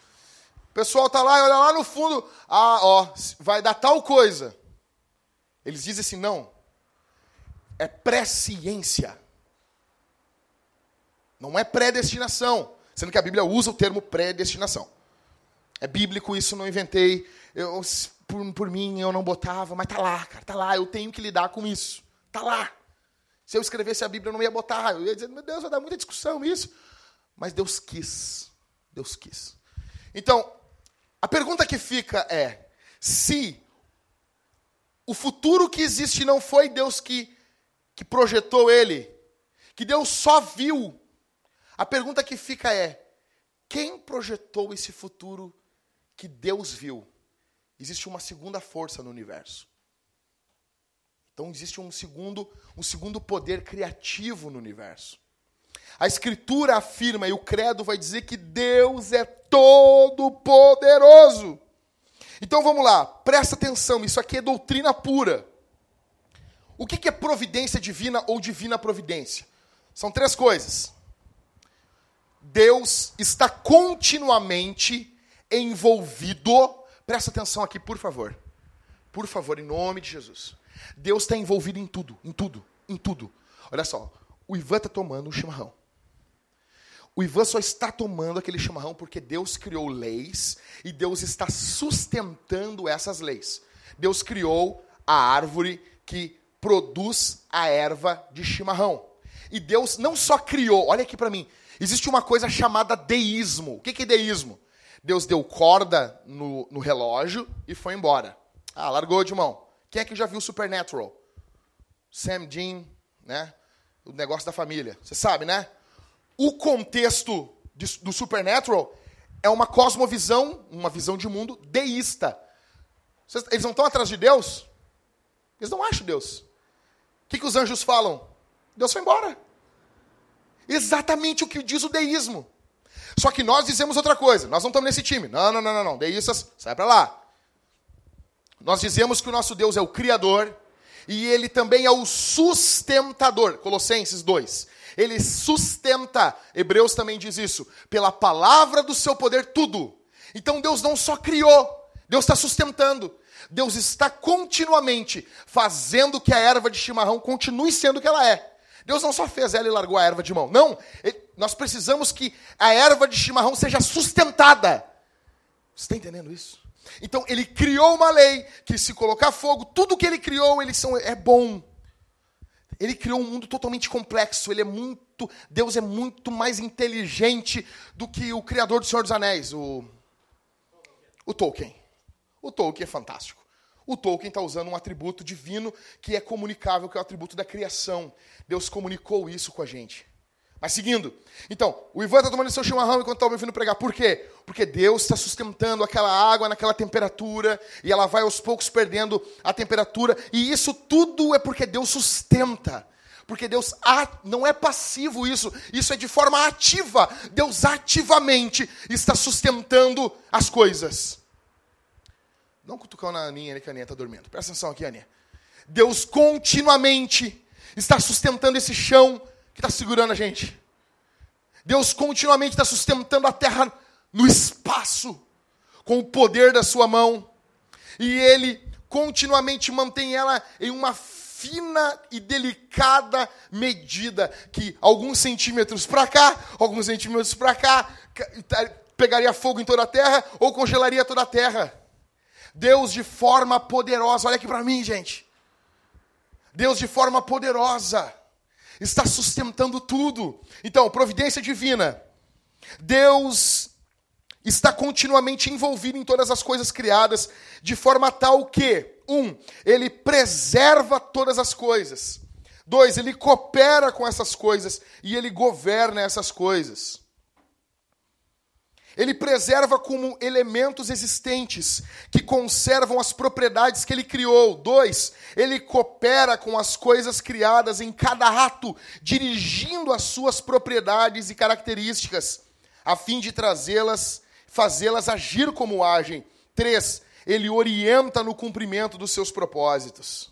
O pessoal tá lá e olha lá no fundo. Ah, ó, vai dar tal coisa. Eles dizem assim, não. É presciência. Não é predestinação. Sendo que a Bíblia usa o termo predestinação. É bíblico, isso não inventei. Eu, por, por mim, eu não botava, mas tá lá, cara, tá lá. Eu tenho que lidar com isso. Tá lá. Se eu escrevesse a Bíblia, eu não ia botar. Eu ia dizer, meu Deus, vai dar muita discussão isso. Mas Deus quis. Deus quis. Então, a pergunta que fica é: se o futuro que existe não foi Deus que, que projetou ele, que Deus só viu, a pergunta que fica é: quem projetou esse futuro que Deus viu? Existe uma segunda força no universo. Então existe um segundo, um segundo poder criativo no universo. A escritura afirma e o credo vai dizer que Deus é todo poderoso. Então vamos lá, presta atenção, isso aqui é doutrina pura. O que é providência divina ou divina providência? São três coisas. Deus está continuamente envolvido. Presta atenção aqui, por favor. Por favor, em nome de Jesus. Deus está envolvido em tudo, em tudo, em tudo. Olha só, o Ivan está tomando um chimarrão. O Ivan só está tomando aquele chimarrão porque Deus criou leis e Deus está sustentando essas leis. Deus criou a árvore que produz a erva de chimarrão. E Deus não só criou, olha aqui para mim, existe uma coisa chamada deísmo. O que é deísmo? Deus deu corda no, no relógio e foi embora. Ah, largou de mão. Quem é que já viu Supernatural? Sam Dean, né? O negócio da família. Você sabe, né? O contexto de- do Supernatural é uma cosmovisão, uma visão de mundo deísta. Eles não estão atrás de Deus? Eles não acham Deus. O que, que os anjos falam? Deus foi embora. Exatamente o que diz o deísmo. Só que nós dizemos outra coisa. Nós não estamos nesse time. Não, não, não, não, não. Deístas, sai para lá. Nós dizemos que o nosso Deus é o Criador e ele também é o sustentador. Colossenses 2. Ele sustenta, Hebreus também diz isso, pela palavra do seu poder, tudo. Então Deus não só criou, Deus está sustentando. Deus está continuamente fazendo que a erva de chimarrão continue sendo o que ela é. Deus não só fez ela e largou a erva de mão. Não, ele- nós precisamos que a erva de chimarrão seja sustentada. Você está entendendo isso? Então, ele criou uma lei que, se colocar fogo, tudo que ele criou ele são, é bom. Ele criou um mundo totalmente complexo. Ele é muito. Deus é muito mais inteligente do que o criador do Senhor dos Anéis, o, o Tolkien. O Tolkien é fantástico. O Tolkien está usando um atributo divino que é comunicável, que é o atributo da criação. Deus comunicou isso com a gente. Mas seguindo, então, o Ivan está tomando seu chimarrão enquanto está me ouvindo pregar. Por quê? Porque Deus está sustentando aquela água naquela temperatura e ela vai aos poucos perdendo a temperatura. E isso tudo é porque Deus sustenta. Porque Deus não é passivo isso, isso é de forma ativa. Deus ativamente está sustentando as coisas. Não cutucão na Aninha, né, que a Aninha está dormindo. Presta atenção aqui, Aninha. Deus continuamente está sustentando esse chão que está segurando a gente. Deus continuamente está sustentando a terra no espaço, com o poder da sua mão. E Ele continuamente mantém ela em uma fina e delicada medida, que alguns centímetros para cá, alguns centímetros para cá, tá- pegaria fogo em toda a terra ou congelaria toda a terra. Deus de forma poderosa, olha aqui para mim, gente. Deus de forma poderosa está sustentando tudo. Então, providência divina. Deus está continuamente envolvido em todas as coisas criadas, de forma tal que, um, ele preserva todas as coisas. Dois, ele coopera com essas coisas e ele governa essas coisas. Ele preserva como elementos existentes que conservam as propriedades que ele criou. Dois, ele coopera com as coisas criadas em cada ato, dirigindo as suas propriedades e características, a fim de trazê-las, fazê-las agir como agem. Três, ele orienta no cumprimento dos seus propósitos.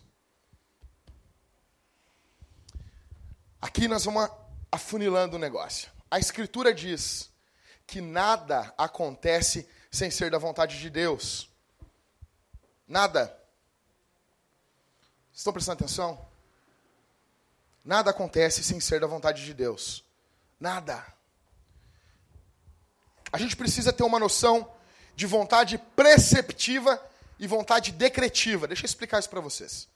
Aqui nós vamos afunilando o negócio. A Escritura diz que nada acontece sem ser da vontade de Deus. Nada. Estão prestando atenção? Nada acontece sem ser da vontade de Deus. Nada. A gente precisa ter uma noção de vontade preceptiva e vontade decretiva. Deixa eu explicar isso para vocês.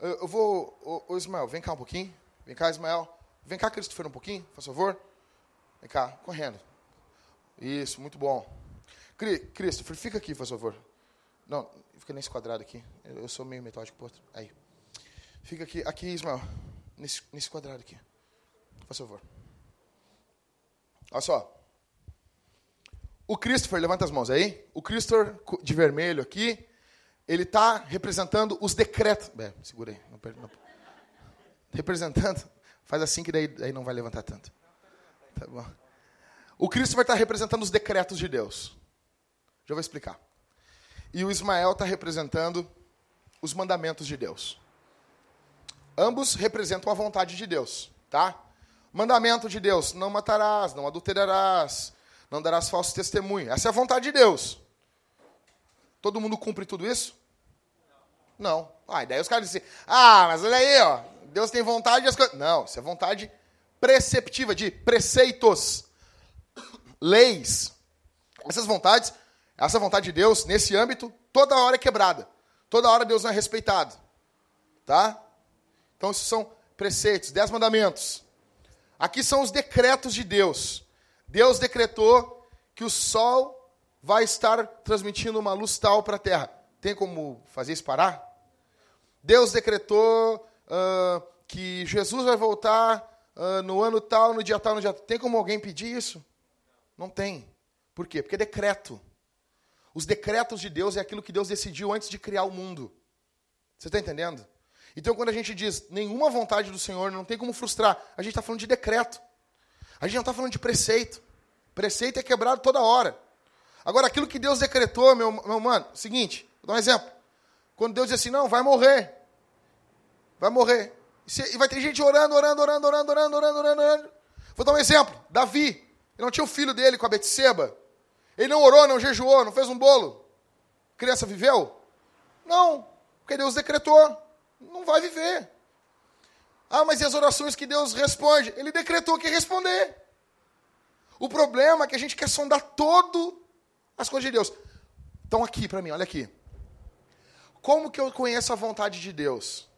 Eu, vou. Ô, ô, Ismael, vem cá um pouquinho. Vem cá, Ismael. Vem cá, Christopher, um pouquinho, por favor. Vem cá, correndo. Isso, muito bom. Christopher, fica aqui, por favor. Não, fica nesse quadrado aqui. Eu sou meio metódico, outro. Aí. Fica aqui, aqui, Ismael. Nesse, nesse quadrado aqui. Por favor. Olha só. O Christopher, levanta as mãos aí. O Christopher de vermelho aqui, ele está representando os decretos. É, segura aí. Não, não. Representando. Faz assim que daí, daí não vai levantar tanto. Tá bom. O Christopher está representando os decretos de Deus. Já vou explicar. E o Ismael está representando os mandamentos de Deus. Ambos representam a vontade de Deus, tá? Mandamento de Deus: não matarás, não adulterarás, não darás falso testemunho. Essa é a vontade de Deus. Todo mundo cumpre tudo isso? Não. Ah, e daí os caras dizem: ah, mas olha aí, ó, Deus tem vontade e as coisas. Não, isso é vontade preceptiva, de preceitos, leis. Essas vontades, essa vontade de Deus, nesse âmbito, toda hora é quebrada. Toda hora Deus não é respeitado. Tá? Então, isso são preceitos, dez mandamentos. Aqui são os decretos de Deus. Deus decretou que o sol vai estar transmitindo uma luz tal para a terra. Tem como fazer isso parar? Deus decretou uh, que Jesus vai voltar uh, no ano tal, no dia tal, no dia tal. Tem como alguém pedir isso? Não tem. Por quê? Porque é decreto. Os decretos de Deus é aquilo que Deus decidiu antes de criar o mundo. Você está entendendo? Então, quando a gente diz nenhuma vontade do Senhor, não tem como frustrar, a gente está falando de decreto. A gente não está falando de preceito. Preceito é quebrado toda hora. Agora, aquilo que Deus decretou, meu, meu mano, seguinte, vou dar um exemplo. Quando Deus diz assim, não, vai morrer. Vai morrer. E vai ter gente orando, orando, orando, orando, orando, orando, orando, orando. Vou dar um exemplo. Davi, ele não tinha o filho dele com a Betseba. Ele não orou, não jejuou, não fez um bolo. A criança viveu? Não, porque Deus decretou não vai viver. Ah, mas e as orações que Deus responde? Ele decretou que responder. O problema é que a gente quer sondar todo as coisas de Deus. Então aqui para mim, olha aqui. Como que eu conheço a vontade de Deus?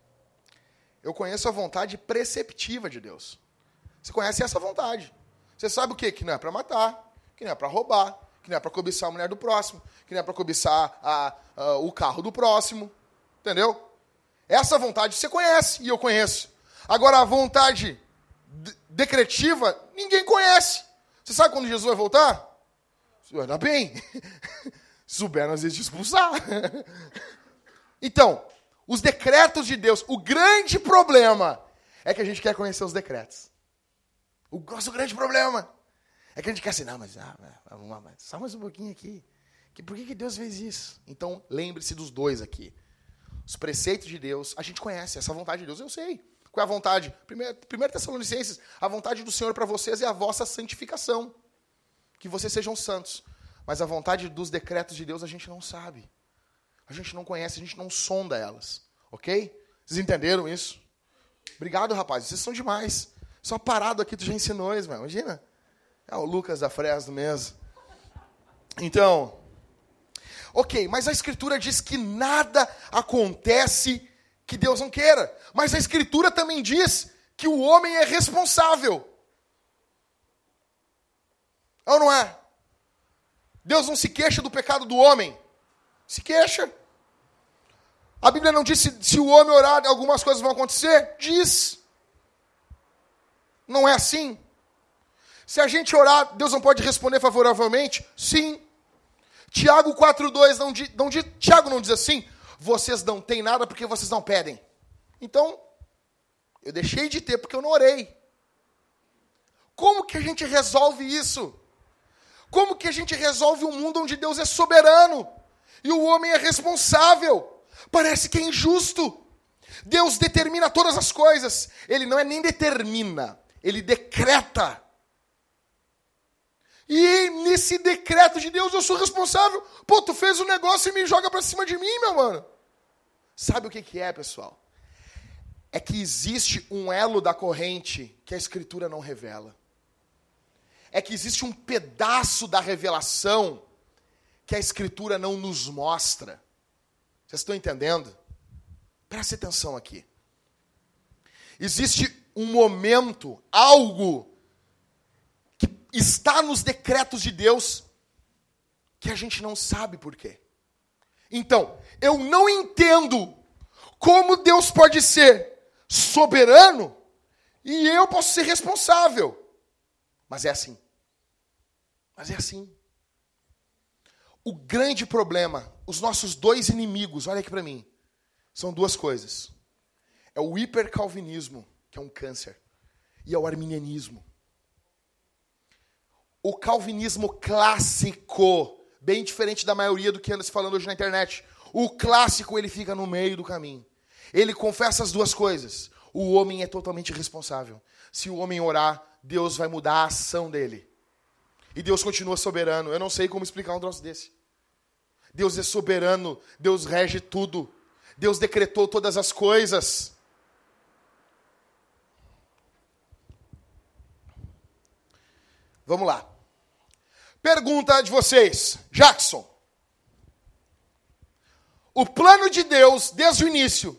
Eu conheço a vontade preceptiva de Deus. Você conhece essa vontade. Você sabe o quê? Que não é para matar, que não é para roubar, que não é para cobiçar a mulher do próximo, que não é para cobiçar a, a, o carro do próximo. Entendeu? Essa vontade você conhece e eu conheço. Agora, a vontade decretiva, ninguém conhece. Você sabe quando Jesus vai voltar? Ainda bem. <laughs> Se souber, nós vezes expulsar. <laughs> Então, os decretos de Deus, o grande problema é que a gente quer conhecer os decretos. O nosso grande problema é que a gente quer assim, não, mas, ah, vamos lá, mas só mais um pouquinho aqui. Que, por que, que Deus fez isso? Então, lembre-se dos dois aqui os preceitos de Deus, a gente conhece essa vontade de Deus, eu sei. Qual é a vontade? Primeiro, primeiro Tessalonicenses, a vontade do Senhor para vocês é a vossa santificação. Que vocês sejam santos. Mas a vontade dos decretos de Deus a gente não sabe. A gente não conhece, a gente não sonda elas. Ok? Vocês entenderam isso? Obrigado, rapazes. Vocês são demais. Só parado aqui tu já ensinou isso, imagina. É o Lucas da Fresno mesmo. Então, Ok, mas a Escritura diz que nada acontece que Deus não queira. Mas a Escritura também diz que o homem é responsável. É ou não é? Deus não se queixa do pecado do homem. Se queixa. A Bíblia não diz se, se o homem orar, algumas coisas vão acontecer? Diz. Não é assim? Se a gente orar, Deus não pode responder favoravelmente? Sim. Tiago 4,2 não, não, Tiago não diz assim, vocês não têm nada porque vocês não pedem. Então, eu deixei de ter porque eu não orei. Como que a gente resolve isso? Como que a gente resolve um mundo onde Deus é soberano e o homem é responsável? Parece que é injusto. Deus determina todas as coisas. Ele não é nem determina, ele decreta. E nesse decreto de Deus eu sou responsável. Pô, tu fez um negócio e me joga pra cima de mim, meu mano. Sabe o que, que é, pessoal? É que existe um elo da corrente que a Escritura não revela. É que existe um pedaço da revelação que a Escritura não nos mostra. Vocês estão entendendo? Preste atenção aqui. Existe um momento, algo que está nos decretos de Deus que a gente não sabe por quê. Então, eu não entendo como Deus pode ser soberano e eu posso ser responsável. Mas é assim. Mas é assim. O grande problema, os nossos dois inimigos, olha aqui para mim, são duas coisas. É o hipercalvinismo, que é um câncer, e é o arminianismo. O calvinismo clássico, bem diferente da maioria do que anda se falando hoje na internet. O clássico, ele fica no meio do caminho. Ele confessa as duas coisas. O homem é totalmente responsável. Se o homem orar, Deus vai mudar a ação dele. E Deus continua soberano. Eu não sei como explicar um troço desse. Deus é soberano, Deus rege tudo. Deus decretou todas as coisas. Vamos lá. Pergunta de vocês, Jackson. O plano de Deus, desde o início,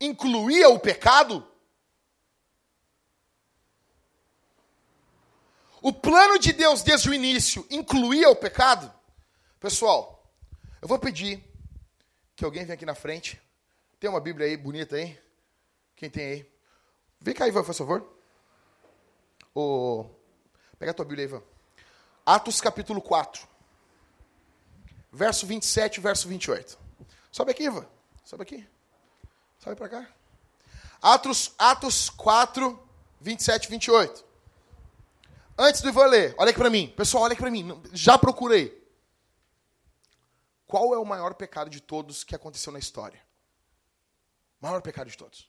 incluía o pecado? O plano de Deus desde o início incluía o pecado? Pessoal, eu vou pedir que alguém venha aqui na frente. Tem uma Bíblia aí bonita aí? Quem tem aí? Vem cá, Ivan, por favor. O... Pega a tua Bíblia Ivan. Atos capítulo 4. Verso 27 verso 28. Sobe aqui, Ivan. Sobe aqui. Sobe para cá. Atos, Atos 4, 27 e 28. Antes do Ivan ler, olha aqui para mim. Pessoal, olha aqui para mim. Já procurei. Qual é o maior pecado de todos que aconteceu na história? O maior pecado de todos.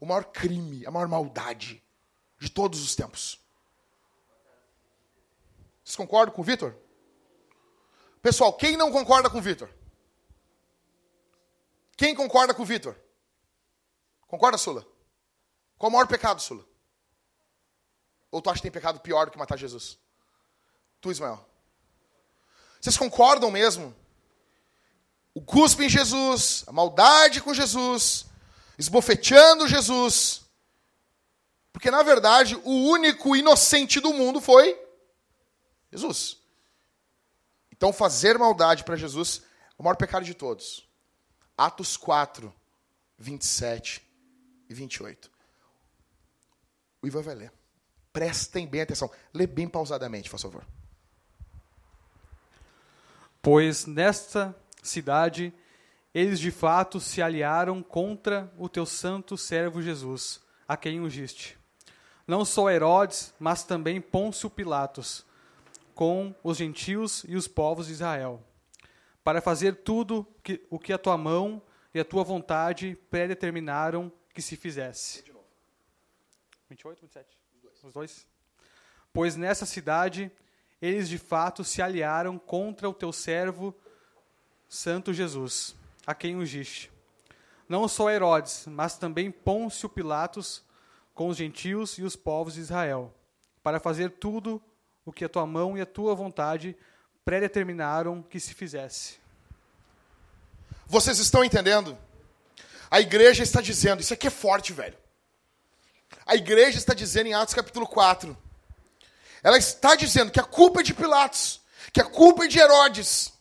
O maior crime, a maior maldade de todos os tempos. Vocês concordam com o Vitor? Pessoal, quem não concorda com o Vitor? Quem concorda com o Vitor? Concorda, Sula? Qual o maior pecado, Sula? Ou tu acha que tem pecado pior do que matar Jesus? Tu, Ismael. Vocês concordam mesmo? O cuspe em Jesus, a maldade com Jesus, esbofeteando Jesus. Porque, na verdade, o único inocente do mundo foi Jesus. Então, fazer maldade para Jesus é o maior pecado de todos. Atos 4, 27 e 28. O Ivan vai ler. Prestem bem atenção. Lê bem pausadamente, por favor. Pois nesta cidade eles de fato se aliaram contra o teu santo servo Jesus, a quem ungiste. Não só Herodes, mas também Pôncio Pilatos, com os gentios e os povos de Israel, para fazer tudo que, o que a tua mão e a tua vontade predeterminaram que se fizesse. 28, 27? Os dois. Pois nessa cidade eles de fato se aliaram contra o teu servo Santo Jesus, a quem ungiste. Não só Herodes, mas também Pôncio Pilatos, com os gentios e os povos de Israel, para fazer tudo o que a tua mão e a tua vontade predeterminaram que se fizesse. Vocês estão entendendo? A igreja está dizendo, isso aqui é forte, velho. A igreja está dizendo em Atos capítulo 4, ela está dizendo que a culpa é de Pilatos, que a culpa é de Herodes.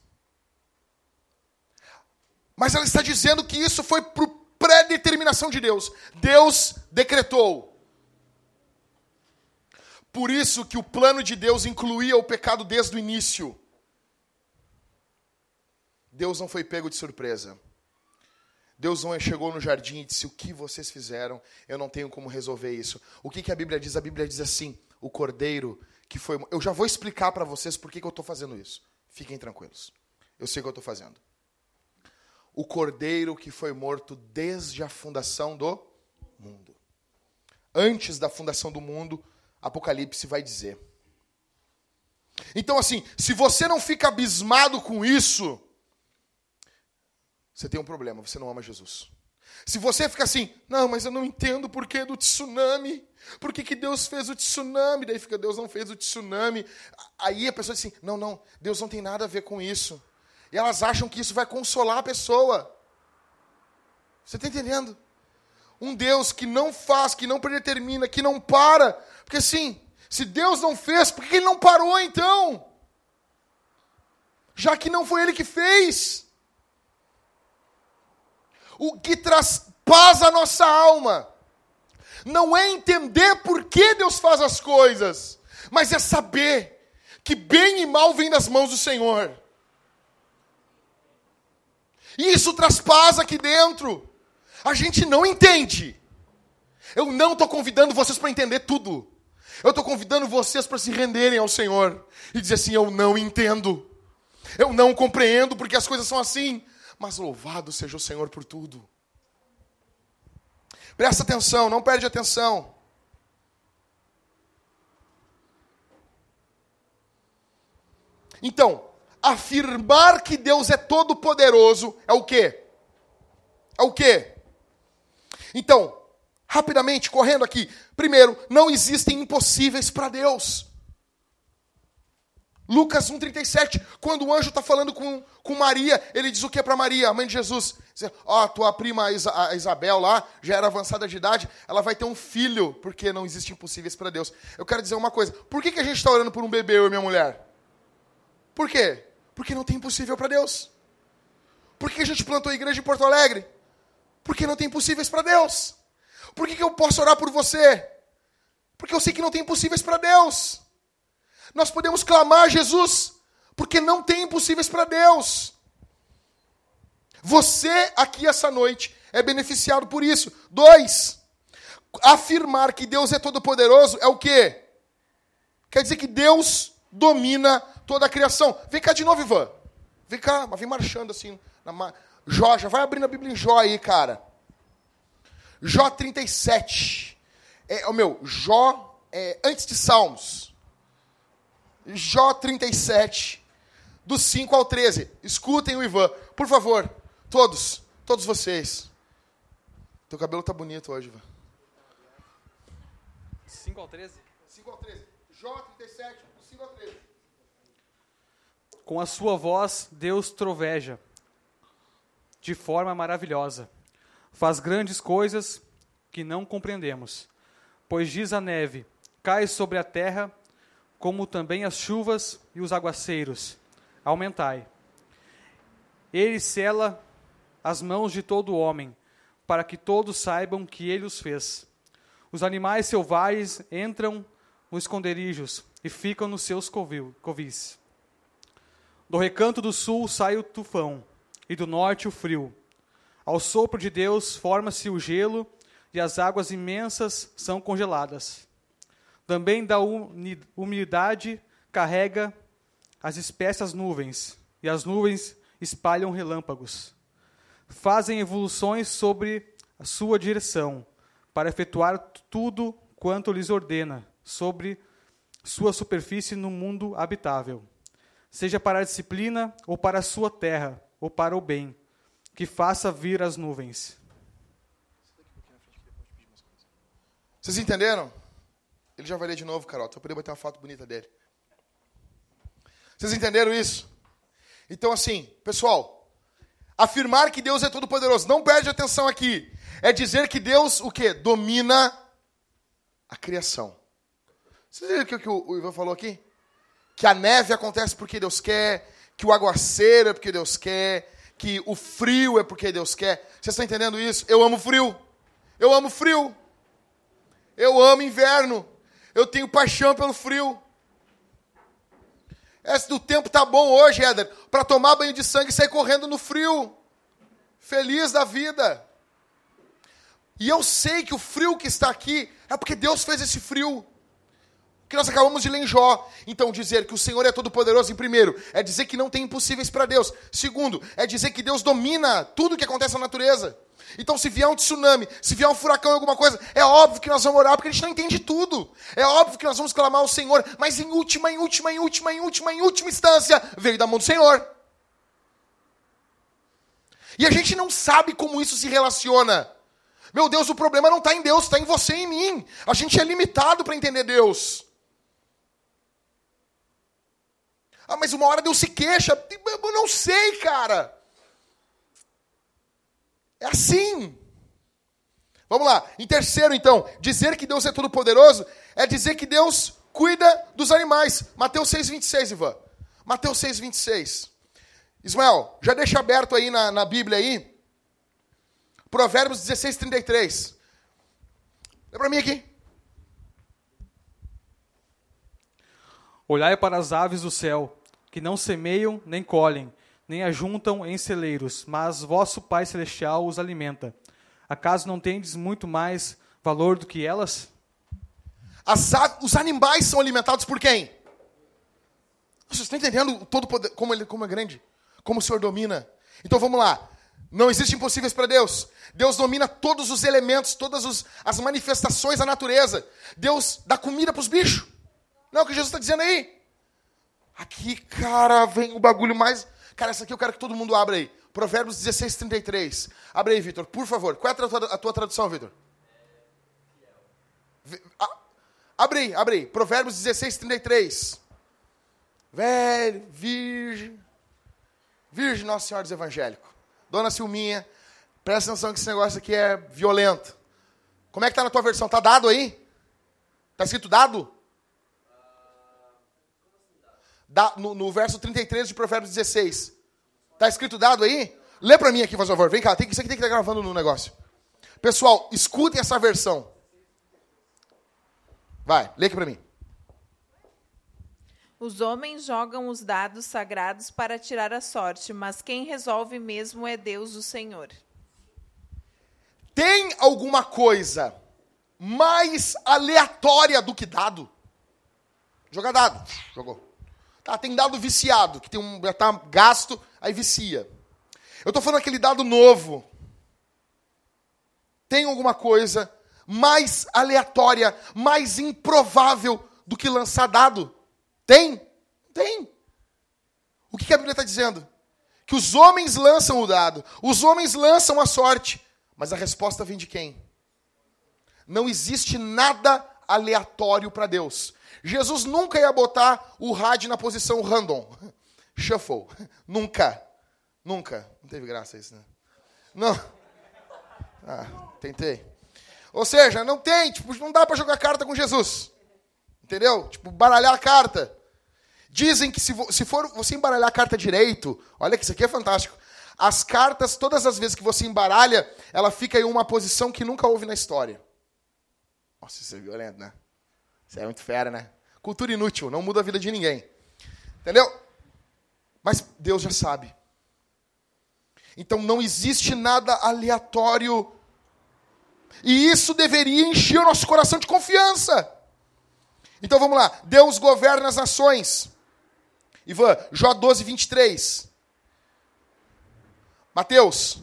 Mas ela está dizendo que isso foi por predeterminação de Deus. Deus decretou. Por isso que o plano de Deus incluía o pecado desde o início. Deus não foi pego de surpresa. Deus não chegou no jardim e disse: O que vocês fizeram? Eu não tenho como resolver isso. O que, que a Bíblia diz? A Bíblia diz assim: O cordeiro que foi. Eu já vou explicar para vocês por que, que eu estou fazendo isso. Fiquem tranquilos. Eu sei o que eu estou fazendo. o cordeiro que foi morto desde a fundação do mundo. Antes da fundação do mundo, Apocalipse vai dizer. Então, assim, se você não fica abismado com isso, você tem um problema, você não ama Jesus. Se você fica assim, não, mas eu não entendo o porquê do tsunami. Por que, que Deus fez o tsunami? Daí fica, Deus não fez o tsunami. Aí a pessoa diz assim, não, não, Deus não tem nada a ver com isso. E elas acham que isso vai consolar a pessoa. Você está entendendo? Um Deus que não faz, que não predetermina, que não para. Porque assim, se Deus não fez, por que ele não parou então? Já que não foi ele que fez. O que traz paz à nossa alma não é entender por que Deus faz as coisas, mas é saber que bem e mal vem das mãos do Senhor. E isso traz paz aqui dentro. A gente não entende. Eu não estou convidando vocês para entender tudo. Eu estou convidando vocês para se renderem ao Senhor e dizer assim: Eu não entendo. Eu não compreendo porque as coisas são assim mas louvado seja o Senhor por tudo. Presta atenção, não perde atenção. Então, afirmar que Deus é todo poderoso é o quê? É o quê? Então, rapidamente, correndo aqui. Primeiro, não existem impossíveis para Deus. Lucas 1,37, quando o anjo está falando com, com Maria, ele diz o que para Maria, a mãe de Jesus? Ó, oh, tua prima a Isabel lá, já era avançada de idade, ela vai ter um filho, porque não existe impossíveis para Deus. Eu quero dizer uma coisa, por que, que a gente está orando por um bebê, eu e minha mulher? Por quê? Porque não tem impossível para Deus. Por que a gente plantou a igreja em Porto Alegre? Porque não tem impossíveis para Deus. Por que, que eu posso orar por você? Porque eu sei que não tem impossíveis para Deus. Nós podemos clamar Jesus, porque não tem impossíveis para Deus. Você aqui essa noite é beneficiado por isso. Dois, afirmar que Deus é todo-poderoso é o quê? Quer dizer que Deus domina toda a criação. Vem cá de novo, Ivan. Vem cá, mas vem marchando assim. Na... Jó, já vai abrindo a Bíblia em Jó aí, cara. Jó 37. É, o meu, Jó é, antes de Salmos. Jó 37, do 5 ao 13. Escutem o Ivan, por favor, todos, todos vocês. Teu cabelo tá bonito hoje, Ivan. 5 ao 13? 5 ao 13. Jó 37, do 5 ao 13. Com a sua voz, Deus troveja de forma maravilhosa. Faz grandes coisas que não compreendemos. Pois diz a neve: cai sobre a terra como também as chuvas e os aguaceiros. Aumentai. Ele cela as mãos de todo homem, para que todos saibam que ele os fez. Os animais selvagens entram nos esconderijos e ficam nos seus covis. Do recanto do sul sai o tufão, e do norte o frio. Ao sopro de Deus forma-se o gelo, e as águas imensas são congeladas. Também da umidade carrega as espessas nuvens, e as nuvens espalham relâmpagos. Fazem evoluções sobre a sua direção, para efetuar tudo quanto lhes ordena, sobre sua superfície no mundo habitável. Seja para a disciplina, ou para a sua terra, ou para o bem, que faça vir as nuvens. Vocês entenderam? Ele já vai ler de novo, Carol, para poder botar uma foto bonita dele. Vocês entenderam isso? Então, assim, pessoal, afirmar que Deus é todo-poderoso, não perde atenção aqui. É dizer que Deus, o quê? Domina a criação. Vocês viram o que o Ivan falou aqui? Que a neve acontece porque Deus quer, que o aguaceiro é porque Deus quer, que o frio é porque Deus quer. Vocês estão entendendo isso? Eu amo frio. Eu amo frio. Eu amo inverno. Eu tenho paixão pelo frio. Esse do tempo tá bom hoje, Éder, para tomar banho de sangue e sair correndo no frio. Feliz da vida. E eu sei que o frio que está aqui é porque Deus fez esse frio. Que nós acabamos de ler em Jó. Então, dizer que o Senhor é todo-poderoso, em primeiro, é dizer que não tem impossíveis para Deus. Segundo, é dizer que Deus domina tudo o que acontece na natureza. Então, se vier um tsunami, se vier um furacão, alguma coisa, é óbvio que nós vamos orar, porque a gente não entende tudo. É óbvio que nós vamos clamar ao Senhor, mas em última, em última, em última, em última, em última instância, veio da mão do Senhor. E a gente não sabe como isso se relaciona. Meu Deus, o problema não está em Deus, está em você e em mim. A gente é limitado para entender Deus. Ah, mas uma hora Deus se queixa. Eu não sei, cara. É assim. Vamos lá. Em terceiro, então, dizer que Deus é todo poderoso é dizer que Deus cuida dos animais. Mateus 6,26, Ivan. Mateus 6,26. Ismael, já deixa aberto aí na, na Bíblia aí. Provérbios 16, 33. Lê para mim aqui. Olhai para as aves do céu, que não semeiam nem colhem, nem ajuntam em celeiros, mas vosso Pai Celestial os alimenta. Acaso não tendes muito mais valor do que elas? As, os animais são alimentados por quem? Vocês estão entendendo todo poder, como, ele, como é grande? Como o Senhor domina? Então vamos lá. Não existe impossíveis para Deus. Deus domina todos os elementos, todas os, as manifestações da natureza. Deus dá comida para os bichos. Não é o que Jesus está dizendo aí? Aqui, cara, vem o bagulho mais Cara, essa aqui eu quero que todo mundo abra aí. Provérbios 16, 33. Abre aí, Vitor, por favor. Qual é a tua, a tua tradução, Vitor? Abre aí, abre aí. Provérbios 16, 33. Velho, virgem. Virgem Nossa Senhora dos Evangélicos. Dona Silminha, presta atenção que esse negócio aqui é violento. Como é que tá na tua versão? Tá dado aí? Tá escrito dado? Da, no, no, verso 33 de Provérbios 16. Está escrito dado aí? Lê para mim aqui, por favor. Vem cá, tem, isso aqui tem que estar gravando no negócio. Pessoal, escutem essa versão. Vai, lê aqui para mim. Os homens jogam os dados sagrados para tirar a sorte, mas quem resolve mesmo é Deus, o Senhor. Tem alguma coisa mais aleatória do que dado? Jogar dado. Jogou. Tá, tem dado viciado, que tem um, já está gasto, aí vicia. Eu estou falando aquele dado novo. Tem alguma coisa mais aleatória, mais improvável do que lançar dado? Tem? Tem. O que a Bíblia está dizendo? Que os homens lançam o dado, os homens lançam a sorte, mas a resposta vem de quem? Não existe nada aleatório para Deus. Jesus nunca ia botar o rádio na posição random. Shuffle. Nunca. Nunca. Não teve graça isso, né? Não. Ah, tentei. Ou seja, não tem, tipo, não dá para jogar carta com Jesus. Entendeu? Tipo, baralhar a carta. Dizem que se, se for você embaralhar a carta direito, olha que isso aqui é fantástico. As cartas, todas as vezes que você embaralha, ela fica em uma posição que nunca houve na história. Nossa, isso é violento, né? Isso é muito fera, né? Cultura inútil, não muda a vida de ninguém. Entendeu? Mas Deus já sabe. Então não existe nada aleatório. E isso deveria encher o nosso coração de confiança. Então vamos lá. Deus governa as nações. Ivan, Jó 12, 23. Mateus.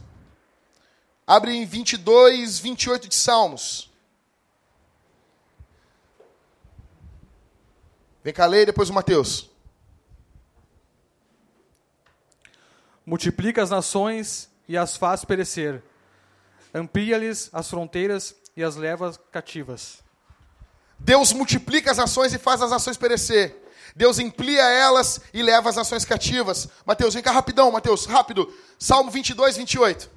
Abre em 22, 28 de Salmos. Vem cá ler depois o Mateus. Multiplica as nações e as faz perecer. Amplia-lhes as fronteiras e as leva cativas. Deus multiplica as nações e faz as nações perecer. Deus amplia elas e leva as nações cativas. Mateus, vem cá rapidão, Mateus, rápido. Salmo 22, 28.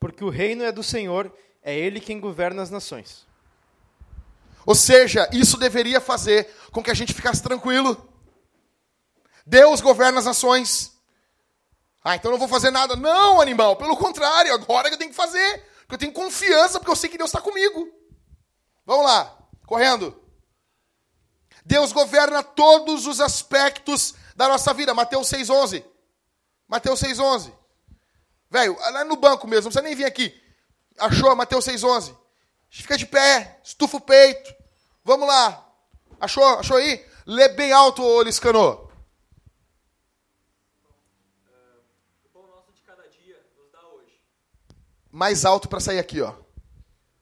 Porque o reino é do Senhor, é Ele quem governa as nações. Ou seja, isso deveria fazer com que a gente ficasse tranquilo. Deus governa as nações. Ah, então não vou fazer nada. Não, animal, pelo contrário, agora que eu tenho que fazer. Porque eu tenho confiança, porque eu sei que Deus está comigo. Vamos lá, correndo. Deus governa todos os aspectos da nossa vida. Mateus 6,11. Mateus 6,11. Velho, lá no banco mesmo, não precisa nem vir aqui. Achou Mateus 6,11. Fica de pé, estufa o peito. Vamos lá. Achou? Achou aí? Lê bem alto, ô Liscano. Mais alto para sair aqui, ó.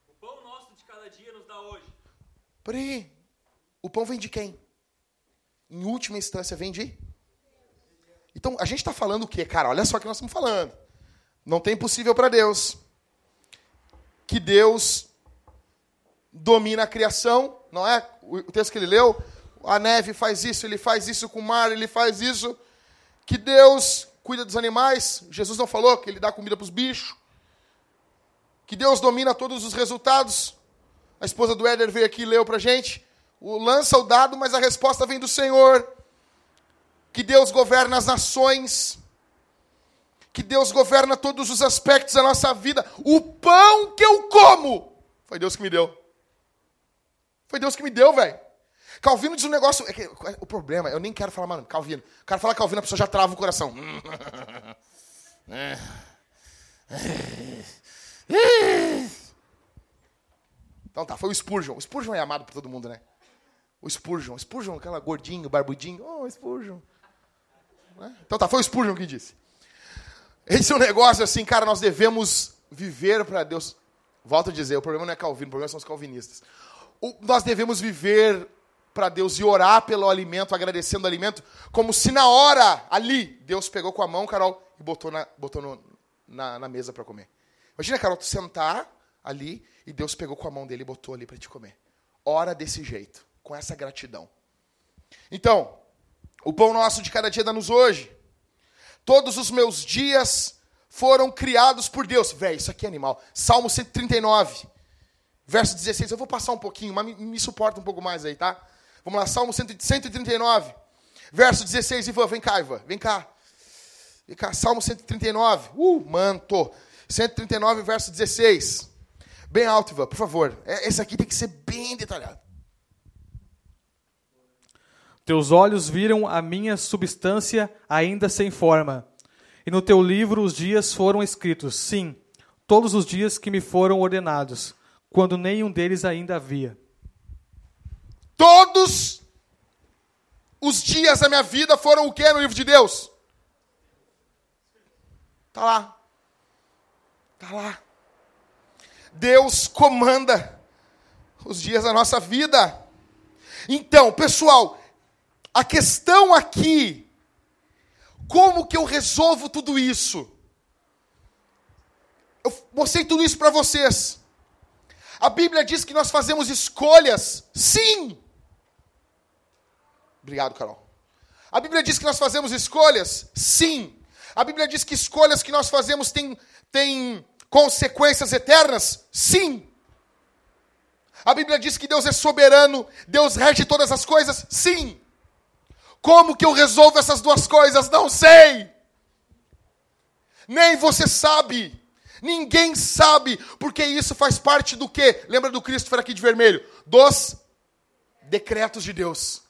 O pão nosso de cada dia nos dá hoje. Peraí. O pão vem de quem? Em última instância, vem de? Então, a gente está falando o quê? Cara, olha só o que nós estamos falando. Não tem impossível para Deus. Que Deus domina a criação, não é? O texto que ele leu, a neve faz isso, ele faz isso com o mar, ele faz isso. Que Deus cuida dos animais. Jesus não falou que ele dá comida para os bichos. Que Deus domina todos os resultados. A esposa do Éder veio aqui e leu para a gente. O lança o dado, mas a resposta vem do Senhor. Que Deus governa as nações. Que Deus governa todos os aspectos da nossa vida. O pão que eu como foi Deus que me deu. Foi Deus que me deu, velho. Calvino diz um negócio. É que, o problema, eu nem quero falar, mano, Calvino. O cara fala Calvino, a pessoa já trava o coração. <laughs> Então tá, foi o Spurgeon. O Spurgeon é amado por todo mundo, né? O Spurgeon. O Spurgeon, aquela gordinho, barbudinho. Oh, Spurgeon. Né? Então tá, foi o Spurgeon que disse. Esse é um negócio assim, cara, nós devemos viver para Deus. Volto a dizer, o problema não é Calvino, o problema são os calvinistas. Nós devemos viver para Deus e orar pelo alimento, agradecendo o alimento, como se na hora, ali, Deus pegou com a mão, Carol, e botou na, botou no, na, na mesa para comer. Imagina, Carol, tu sentar ali e Deus pegou com a mão dele e botou ali para te comer. Ora desse jeito, com essa gratidão. Então, o pão nosso de cada dia dá-nos hoje. Todos os meus dias foram criados por Deus. Véi, isso aqui é animal. Salmo 139, verso 16. Eu vou passar um pouquinho, mas me, me suporta um pouco mais aí, tá? Vamos lá, Salmo 139, verso 16. Ivan, vem cá, Ivan, vem cá. Vem cá, Salmo 139. Uh, manto. 139, verso 16. Bem alto, Ivan, por favor. É, esse aqui tem que ser bem detalhado. Teus olhos viram a minha substância ainda sem forma. E no teu livro os dias foram escritos, sim, todos os dias que me foram ordenados, quando nenhum deles ainda havia. Todos os dias da minha vida foram o que no livro de Deus? Tá lá. Tá lá. Deus comanda os dias da nossa vida. Então, pessoal, a questão aqui, como que eu resolvo tudo isso? Eu mostrei tudo isso para vocês. A Bíblia diz que nós fazemos escolhas, sim. Obrigado, Carol. A Bíblia diz que nós fazemos escolhas, sim. A Bíblia diz que escolhas que nós fazemos têm, têm consequências eternas, sim. A Bíblia diz que Deus é soberano, Deus rege todas as coisas, sim. Como que eu resolvo essas duas coisas? Não sei. Nem você sabe. Ninguém sabe, porque isso faz parte do quê? Lembra do Cristo aqui de vermelho? Dos decretos de Deus.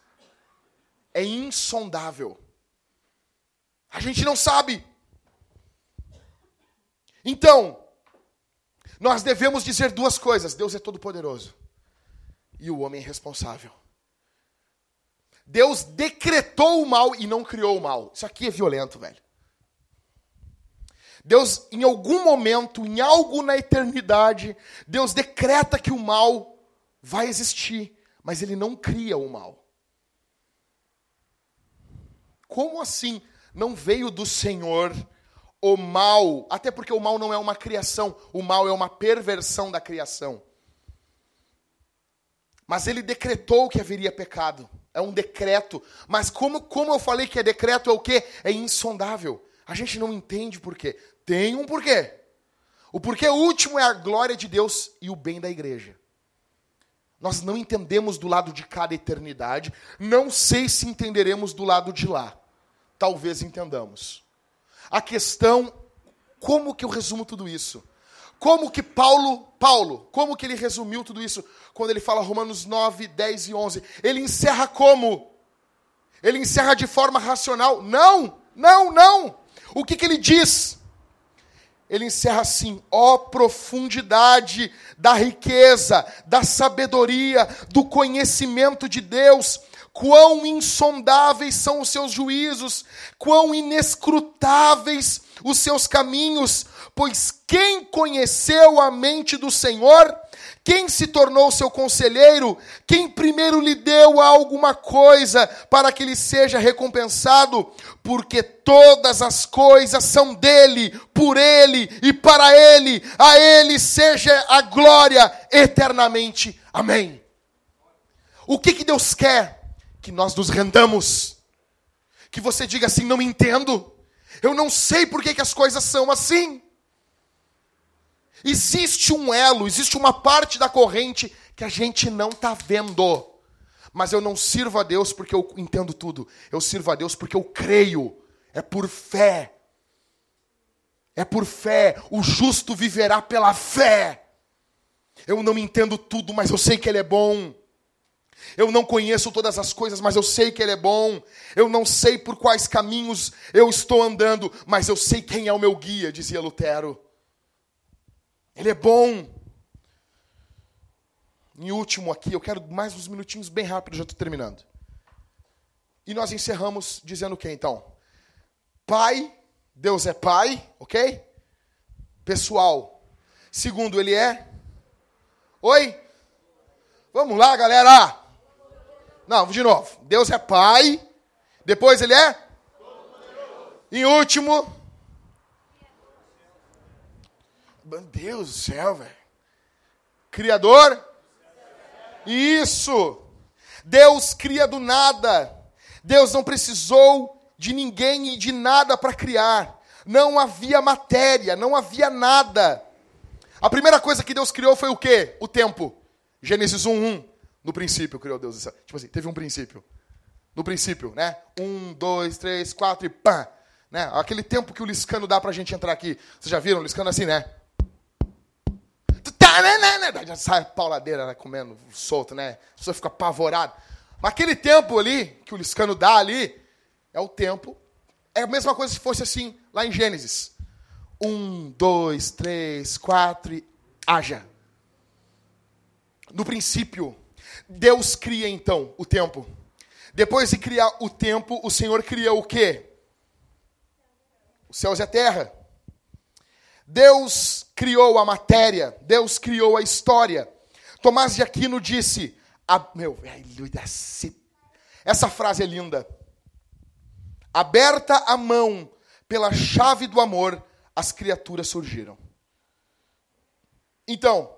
É insondável. A gente não sabe. Então, nós devemos dizer duas coisas: Deus é todo poderoso e o homem é responsável. Deus decretou o mal e não criou o mal. Isso aqui é violento, velho. Deus, em algum momento, em algo na eternidade, Deus decreta que o mal vai existir, mas ele não cria o mal. Como assim não veio do Senhor o mal? Até porque o mal não é uma criação, o mal é uma perversão da criação. Mas ele decretou que haveria pecado é um decreto. Mas como, como eu falei que é decreto, é o quê? É insondável. A gente não entende por quê. Tem um porquê. O porquê último é a glória de Deus e o bem da igreja. Nós não entendemos do lado de cada eternidade. Não sei se entenderemos do lado de lá. Talvez entendamos. A questão, como que eu resumo tudo isso? Como que Paulo, Paulo, como que ele resumiu tudo isso quando ele fala Romanos 9, 10 e 11? Ele encerra como? Ele encerra de forma racional? Não, não, não. O que, que ele diz? Ele encerra assim: ó profundidade da riqueza, da sabedoria, do conhecimento de Deus, quão insondáveis são os seus juízos, quão inescrutáveis os seus caminhos, pois quem conheceu a mente do Senhor? Quem se tornou seu conselheiro? Quem primeiro lhe deu alguma coisa para que lhe seja recompensado? Porque todas as coisas são dele, por ele e para ele. A ele seja a glória eternamente. Amém. O que, que Deus quer? Que nós nos rendamos. Que você diga assim: não entendo. Eu não sei por que, que as coisas são assim. Existe um elo, existe uma parte da corrente que a gente não está vendo. Mas eu não sirvo a Deus porque eu entendo tudo. Eu sirvo a Deus porque eu creio. É por fé. É por fé. O justo viverá pela fé. Eu não entendo tudo, mas eu sei que Ele é bom. Eu não conheço todas as coisas, mas eu sei que Ele é bom. Eu não sei por quais caminhos eu estou andando, mas eu sei quem é o meu guia, dizia Lutero. Ele é bom. Em último aqui, eu quero mais uns minutinhos bem rápido, já estou terminando. E nós encerramos dizendo o que então? Pai, Deus é Pai, ok? Pessoal. Segundo, Ele é. Oi? Vamos lá, galera! Não, de novo. Deus é Pai. Depois Ele é? Em último, Deus do céu, velho. Criador? Isso. Deus cria do nada. Deus não precisou de ninguém e de nada para criar. Não havia matéria, não havia nada. A primeira coisa que Deus criou foi o quê? O tempo. Gênesis 1:1. No princípio criou Deus. Tipo assim, teve um princípio. No princípio, né? Um, dois, três, quatro e pã. Né? Aquele tempo que o Liscano dá pra gente entrar aqui. Vocês já viram o Liscano assim, né? Já sai pauladeira, né, comendo solto, né? A pessoa fica apavorada. Mas aquele tempo ali, que o Liscano dá ali, é o tempo. É a mesma coisa se fosse assim, lá em Gênesis. Um, dois, três, quatro e haja. No princípio, Deus cria então o tempo. Depois de criar o tempo, o Senhor cria o quê? Os céus e a terra. Deus criou a matéria, Deus criou a história. Tomás de Aquino disse: a, meu, essa frase é linda. Aberta a mão pela chave do amor, as criaturas surgiram. Então,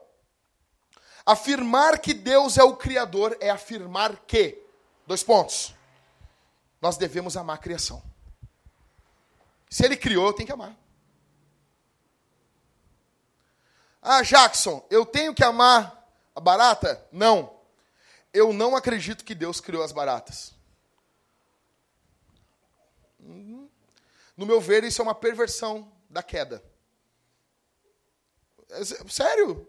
afirmar que Deus é o Criador é afirmar que, dois pontos, nós devemos amar a criação. Se Ele criou, tem que amar. Ah, Jackson, eu tenho que amar a barata? Não. Eu não acredito que Deus criou as baratas. No meu ver, isso é uma perversão da queda. É, sério?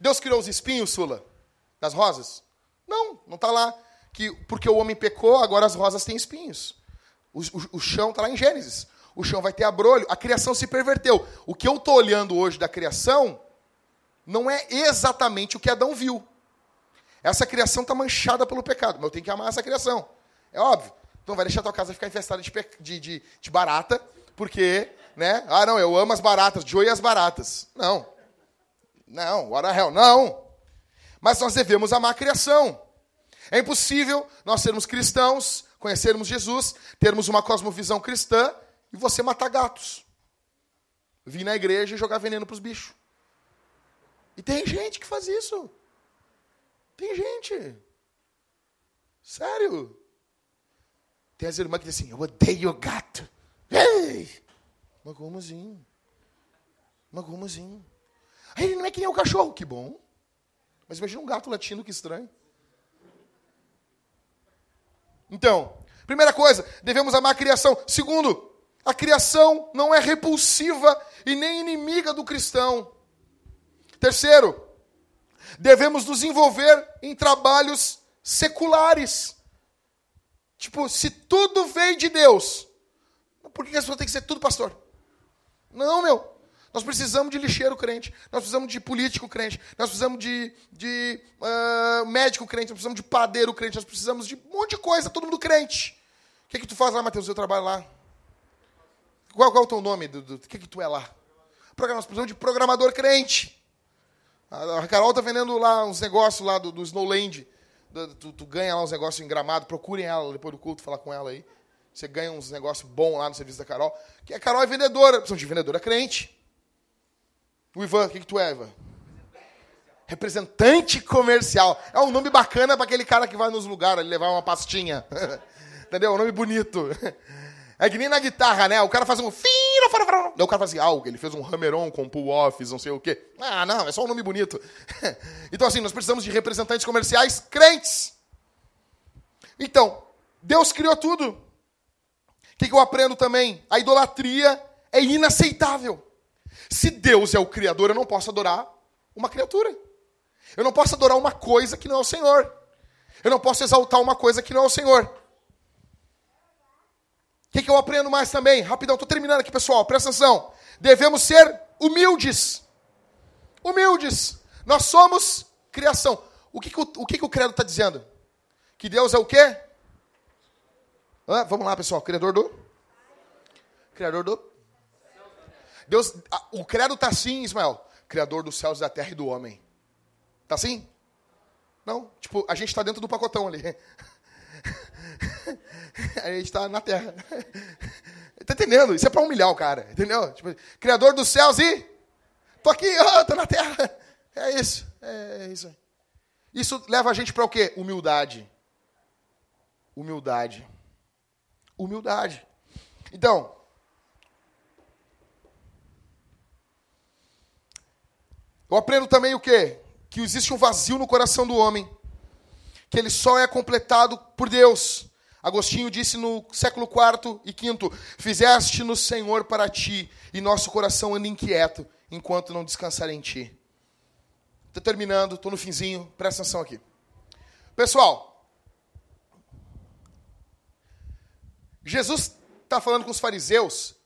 Deus criou os espinhos, Sula? Das rosas? Não, não está lá. Que, porque o homem pecou, agora as rosas têm espinhos. O, o, o chão está lá em Gênesis. O chão vai ter abrolho. A criação se perverteu. O que eu estou olhando hoje da criação não é exatamente o que Adão viu. Essa criação está manchada pelo pecado, mas eu tenho que amar essa criação. É óbvio. Então vai deixar a tua casa ficar infestada de, de, de, de barata, porque, né? Ah, não, eu amo as baratas, Joey as baratas. Não. Não, what the hell? Não. Mas nós devemos amar a criação. É impossível nós sermos cristãos, conhecermos Jesus, termos uma cosmovisão cristã e você matar gatos. Vir na igreja e jogar veneno para os bichos. E tem gente que faz isso. Tem gente. Sério. Tem as irmãs que dizem assim, eu odeio gato. Ei! Mas como assim? Mas como assim? Aí ele não é que nem o cachorro. Que bom. Mas imagina um gato latindo, que estranho. Então, primeira coisa, devemos amar a criação. Segundo, a criação não é repulsiva e nem inimiga do cristão. Terceiro, devemos nos envolver em trabalhos seculares. Tipo, se tudo vem de Deus, por que a pessoa tem que ser tudo pastor? Não, meu. Nós precisamos de lixeiro crente, nós precisamos de político crente, nós precisamos de, de uh, médico crente, nós precisamos de padeiro crente, nós precisamos de um monte de coisa, todo mundo crente. O que, que tu faz lá, Mateus? Eu trabalho lá. Qual, qual é o teu nome? O que, que tu é lá? Nós precisamos de programador crente. A Carol tá vendendo lá uns negócios lá do, do Snowland. Tu, tu, ganha lá uns negócios em gramado. Procurem ela depois do culto, falar com ela aí. Você ganha uns negócios bons lá no serviço da Carol. Que a Carol é vendedora. Precisamos de vendedora crente. O Ivan, o que, que tu é, Ivan? Representante comercial. É um nome bacana para aquele cara que vai nos lugares levar uma pastinha. <laughs> Entendeu? Um nome bonito. É que nem na guitarra, né? O cara faz um. O cara faz assim, algo, ele fez um hammer-on com pull-offs, não sei o quê. Ah, não, é só um nome bonito. <laughs> então, assim, nós precisamos de representantes comerciais crentes. Então, Deus criou tudo. O que eu aprendo também? A idolatria é inaceitável. Se Deus é o Criador, eu não posso adorar uma criatura. Eu não posso adorar uma coisa que não é o Senhor. Eu não posso exaltar uma coisa que não é o Senhor. O que, que eu aprendo mais também? Rapidão, estou terminando aqui, pessoal. Presta atenção. Devemos ser humildes. Humildes. Nós somos criação. O que, que, o, o, que, que o credo está dizendo? Que Deus é o quê? Hã? Vamos lá, pessoal. Criador do? Criador do? Deus, o credo está assim, Ismael. Criador dos céus, da terra e do homem. Está assim? Não? Tipo, a gente está dentro do pacotão ali. <laughs> a gente está na terra. <laughs> Tá entendendo? Isso é para humilhar o cara, entendeu? Tipo, Criador dos céus e. Tô aqui, <laughs> oh, tô na terra. É isso. É, é isso. Isso leva a gente para o quê? Humildade. Humildade. Humildade. Então. Eu aprendo também o quê? Que existe um vazio no coração do homem. Que ele só é completado por Deus. Agostinho disse no século IV e V: Fizeste no Senhor para ti, e nosso coração anda inquieto, enquanto não descansar em ti. Estou terminando, estou no finzinho, presta atenção aqui. Pessoal, Jesus está falando com os fariseus,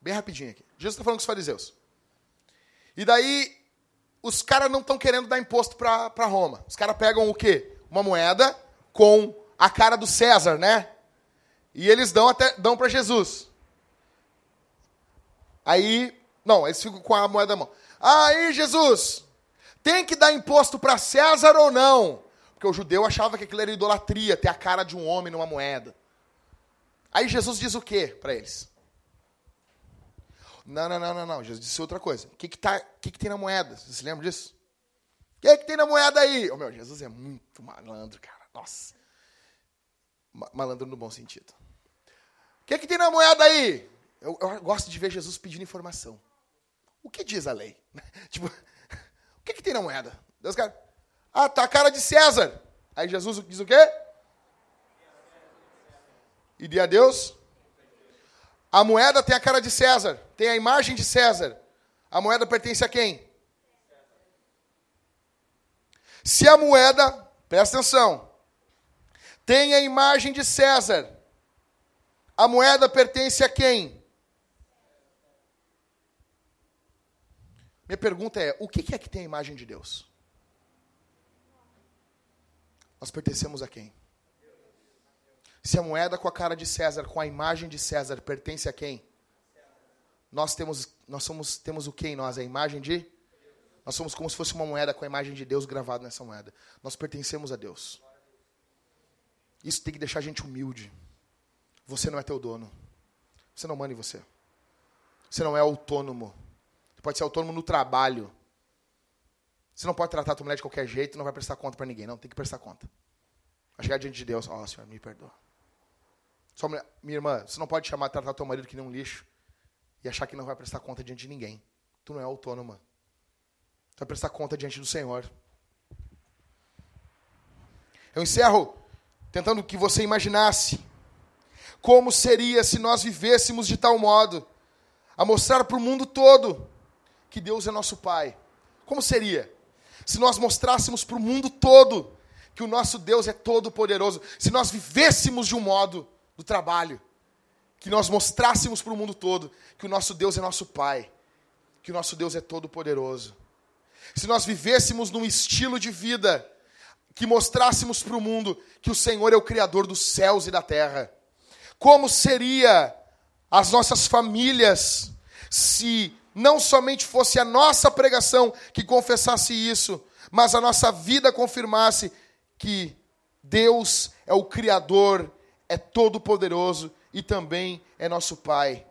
bem rapidinho aqui. Jesus está falando com os fariseus. E daí, os caras não estão querendo dar imposto para Roma. Os caras pegam o quê? Uma moeda com a cara do César, né? E eles dão até dão para Jesus. Aí, não, eles ficam com a moeda na mão. Aí, Jesus, tem que dar imposto para César ou não? Porque o judeu achava que aquilo era idolatria, ter a cara de um homem numa moeda. Aí Jesus diz o quê para eles? Não, não, não, não, não. Jesus disse outra coisa. O que, que, tá, que, que tem na moeda? Você se lembra disso? O que, que tem na moeda aí? Oh, meu, Jesus é muito malandro, cara. Nossa malandro no bom sentido. O que, que tem na moeda aí? Eu, eu, gosto de ver Jesus pedindo informação. O que diz a lei? <laughs> tipo, <laughs> o que, que tem na moeda? Deus cara, ah, tá a cara de César. Aí Jesus diz o quê? E de a Deus? A moeda tem a cara de César, tem a imagem de César. A moeda pertence a quem? Se a moeda, presta atenção, tem a imagem de César. A moeda pertence a quem? Minha pergunta é: o que é que tem a imagem de Deus? Nós pertencemos a quem? Se a moeda com a cara de César, com a imagem de César, pertence a quem? Nós temos, nós somos, temos o que em nós? A imagem de? Nós somos como se fosse uma moeda com a imagem de Deus gravada nessa moeda. Nós pertencemos a Deus. Isso tem que deixar a gente humilde. Você não é teu dono. Você não manda em você. Você não é autônomo. Você pode ser autônomo no trabalho. Você não pode tratar a tua mulher de qualquer jeito não vai prestar conta para ninguém. Não, tem que prestar conta. Vai chegar diante de Deus. Ó, oh, Senhor, me perdoa. Mulher, minha irmã, você não pode chamar, tratar teu marido que nem um lixo e achar que não vai prestar conta diante de ninguém. Tu não é autônoma. Tu vai prestar conta diante do Senhor. Eu encerro tentando que você imaginasse como seria se nós vivêssemos de tal modo a mostrar para o mundo todo que Deus é nosso Pai. Como seria se nós mostrássemos para o mundo todo que o nosso Deus é todo poderoso, se nós vivêssemos de um modo do trabalho, que nós mostrássemos para o mundo todo que o nosso Deus é nosso Pai, que o nosso Deus é todo poderoso. Se nós vivêssemos num estilo de vida que mostrássemos para o mundo que o Senhor é o criador dos céus e da terra. Como seria as nossas famílias se não somente fosse a nossa pregação que confessasse isso, mas a nossa vida confirmasse que Deus é o Criador, é todo-poderoso e também é nosso Pai.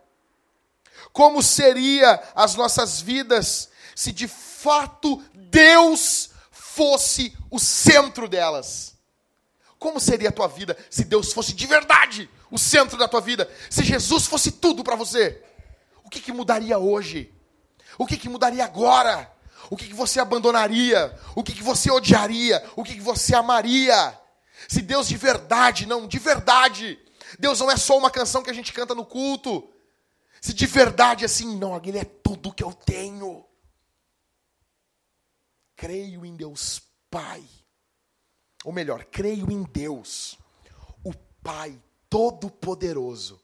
Como seria as nossas vidas se de fato Deus fosse o centro delas? Como seria a tua vida se Deus fosse de verdade o centro da tua vida? Se Jesus fosse tudo para você? O que, que mudaria hoje? O que, que mudaria agora? O que, que você abandonaria? O que, você odiaria? O que você amaria? Se Deus de verdade, não, de verdade, Deus não é só uma canção que a gente canta no culto. Se de verdade assim, não, Ele é tudo que eu tenho. Creio em Deus Pai. Ou melhor, creio em Deus, o Pai Todo-Poderoso,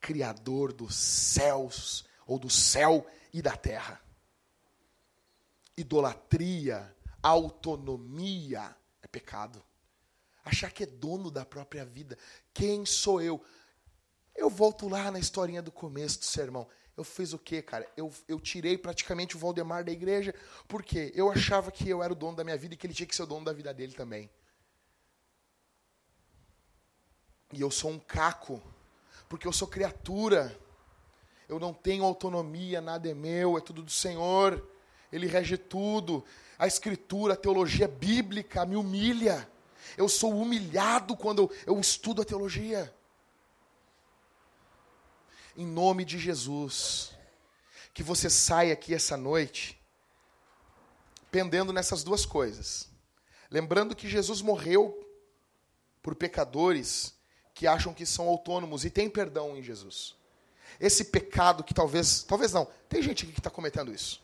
Criador dos céus, ou do céu e da terra. Idolatria, autonomia é pecado. Achar que é dono da própria vida. Quem sou eu? Eu volto lá na historinha do começo do sermão. Eu fiz o quê, cara? Eu, eu tirei praticamente o Valdemar da igreja, porque eu achava que eu era o dono da minha vida e que ele tinha que ser o dono da vida dele também. E eu sou um caco, porque eu sou criatura eu não tenho autonomia, nada é meu, é tudo do Senhor. Ele rege tudo. A escritura, a teologia bíblica me humilha. Eu sou humilhado quando eu, eu estudo a teologia. Em nome de Jesus, que você saia aqui essa noite pendendo nessas duas coisas. Lembrando que Jesus morreu por pecadores que acham que são autônomos e têm perdão em Jesus esse pecado que talvez, talvez não, tem gente aqui que está cometendo isso.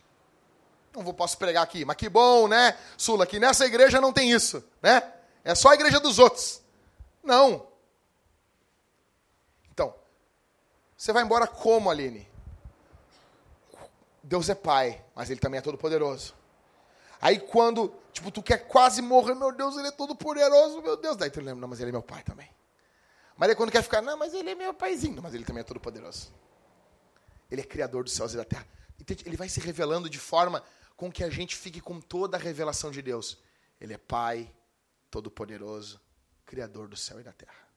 Não vou, posso pregar aqui, mas que bom, né, Sula, que nessa igreja não tem isso, né? É só a igreja dos outros. Não. Então, você vai embora como, Aline? Deus é pai, mas ele também é todo poderoso. Aí quando, tipo, tu quer quase morrer, meu Deus, ele é todo poderoso, meu Deus. Daí tu lembra, não, mas ele é meu pai também. Mas aí quando quer ficar, não, mas ele é meu paizinho, mas ele também é todo poderoso. Ele é criador dos céus e da terra. Ele vai se revelando de forma com que a gente fique com toda a revelação de Deus. Ele é Pai, Todo-Poderoso, Criador do céu e da terra.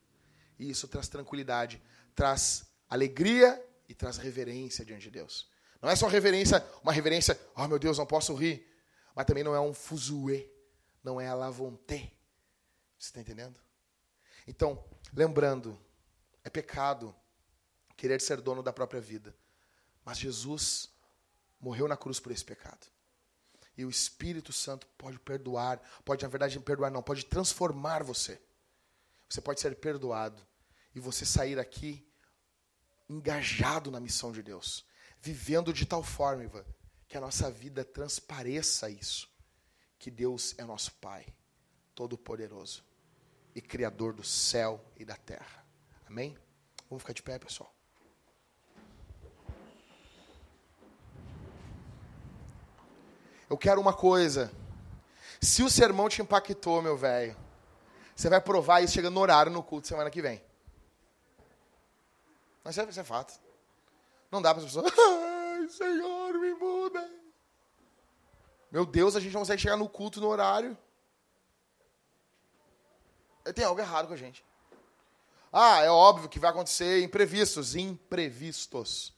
E isso traz tranquilidade, traz alegria e traz reverência diante de Deus. Não é só reverência, uma reverência, oh meu Deus, não posso rir. Mas também não é um fuzuê, não é a lavonté. Você está entendendo? Então, lembrando, é pecado querer ser dono da própria vida. Mas Jesus morreu na cruz por esse pecado. E o Espírito Santo pode perdoar, pode, na verdade, perdoar não, pode transformar você. Você pode ser perdoado e você sair aqui engajado na missão de Deus, vivendo de tal forma, Ivan, que a nossa vida transpareça isso, que Deus é nosso Pai, todo-poderoso e criador do céu e da terra. Amém? Vamos ficar de pé, pessoal. Eu quero uma coisa. Se o sermão te impactou, meu velho, você vai provar isso chegando no horário no culto semana que vem. Mas isso é fato. Não dá para as pessoas. <laughs> Ai, Senhor, me muda. Meu Deus, a gente não consegue chegar no culto no horário. Tem algo errado com a gente. Ah, é óbvio que vai acontecer imprevistos. Imprevistos.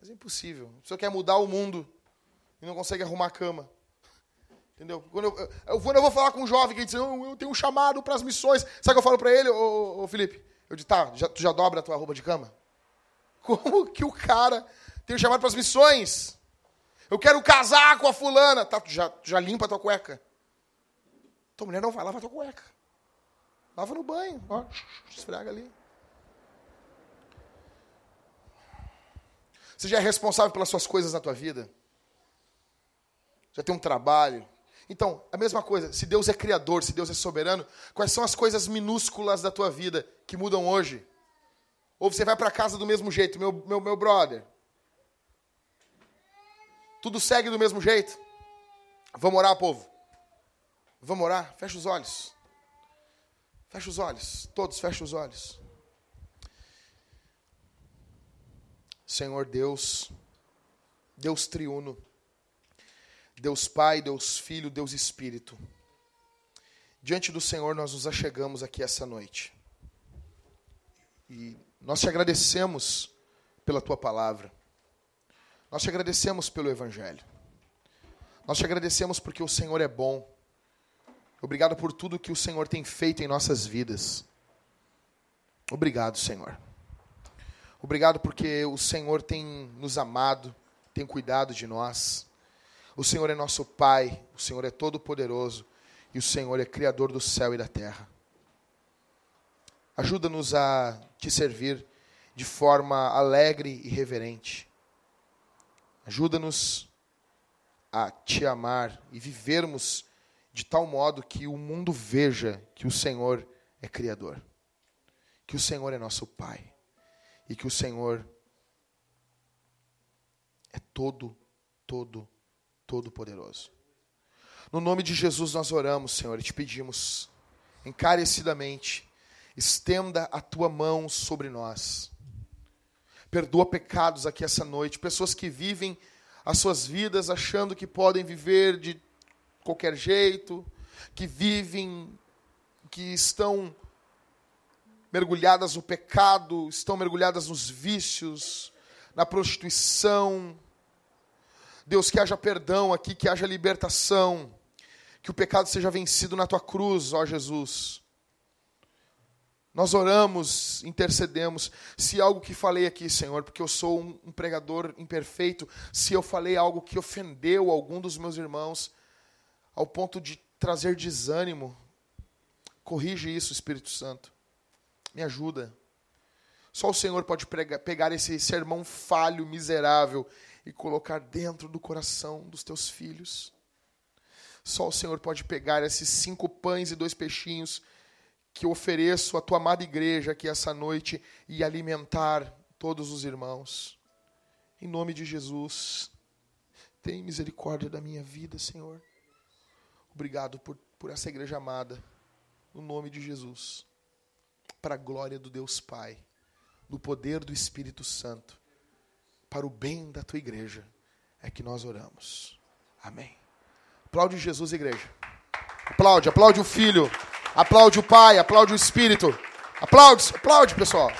Mas é impossível. Você quer mudar o mundo, e não consegue arrumar a cama. Entendeu? Quando eu, eu, vou, eu vou falar com um jovem que diz, eu, eu tenho um chamado para as missões. Sabe o que eu falo para ele, ô, ô, Felipe? Eu digo, tá, já, tu já dobra a tua roupa de cama? <laughs> Como que o cara tem um chamado para as missões? Eu quero casar com a fulana. Tá, tu já, tu já limpa a tua cueca. Tua mulher não vai lavar a tua cueca. Lava no banho, ó, esfrega ali. Você já é responsável pelas suas coisas na tua vida? Já tem um trabalho. Então, a mesma coisa, se Deus é criador, se Deus é soberano, quais são as coisas minúsculas da tua vida que mudam hoje? Ou você vai para casa do mesmo jeito, meu, meu, meu brother. Tudo segue do mesmo jeito? Vamos orar, povo? Vamos orar? Fecha os olhos. Fecha os olhos. Todos fecham os olhos. Senhor Deus, Deus triuno, Deus Pai, Deus Filho, Deus Espírito. Diante do Senhor nós nos achegamos aqui essa noite. E nós te agradecemos pela tua palavra. Nós te agradecemos pelo Evangelho. Nós te agradecemos porque o Senhor é bom. Obrigado por tudo que o Senhor tem feito em nossas vidas. Obrigado, Senhor. Obrigado porque o Senhor tem nos amado, tem cuidado de nós. O Senhor é nosso Pai, o Senhor é todo-poderoso e o Senhor é Criador do céu e da terra. Ajuda-nos a te servir de forma alegre e reverente. Ajuda-nos a te amar e vivermos de tal modo que o mundo veja que o Senhor é Criador, que o Senhor é nosso Pai e que o Senhor é todo, todo, todo poderoso. No nome de Jesus nós oramos, Senhor, e te pedimos encarecidamente, estenda a tua mão sobre nós. Perdoa pecados aqui essa noite, pessoas que vivem as suas vidas achando que podem viver de qualquer jeito, que vivem, que estão mergulhadas no pecado, estão mergulhadas nos vícios, na prostituição. Deus, que haja perdão aqui, que haja libertação, que o pecado seja vencido na tua cruz, ó Jesus. Nós oramos, intercedemos. Se algo que falei aqui, Senhor, porque eu sou um, um pregador imperfeito, se eu falei algo que ofendeu algum dos meus irmãos, ao ponto de trazer desânimo, corrige isso, Espírito Santo. Me ajuda. Só o Senhor pode pegar esse sermão falho, miserável, e colocar dentro do coração dos teus filhos. Só o Senhor pode pegar esses cinco pães e dois peixinhos que eu ofereço à tua amada igreja aqui essa noite e alimentar todos os irmãos. Em nome de Jesus, tem misericórdia da minha vida, Senhor. Obrigado por, por essa igreja amada, no nome de Jesus, para a glória do Deus Pai, no poder do Espírito Santo, para o bem da tua igreja, é que nós oramos. Amém. Aplaude Jesus, igreja. Aplaude, aplaude o Filho. Aplaude o Pai, aplaude o Espírito. Aplaude, aplaude, pessoal.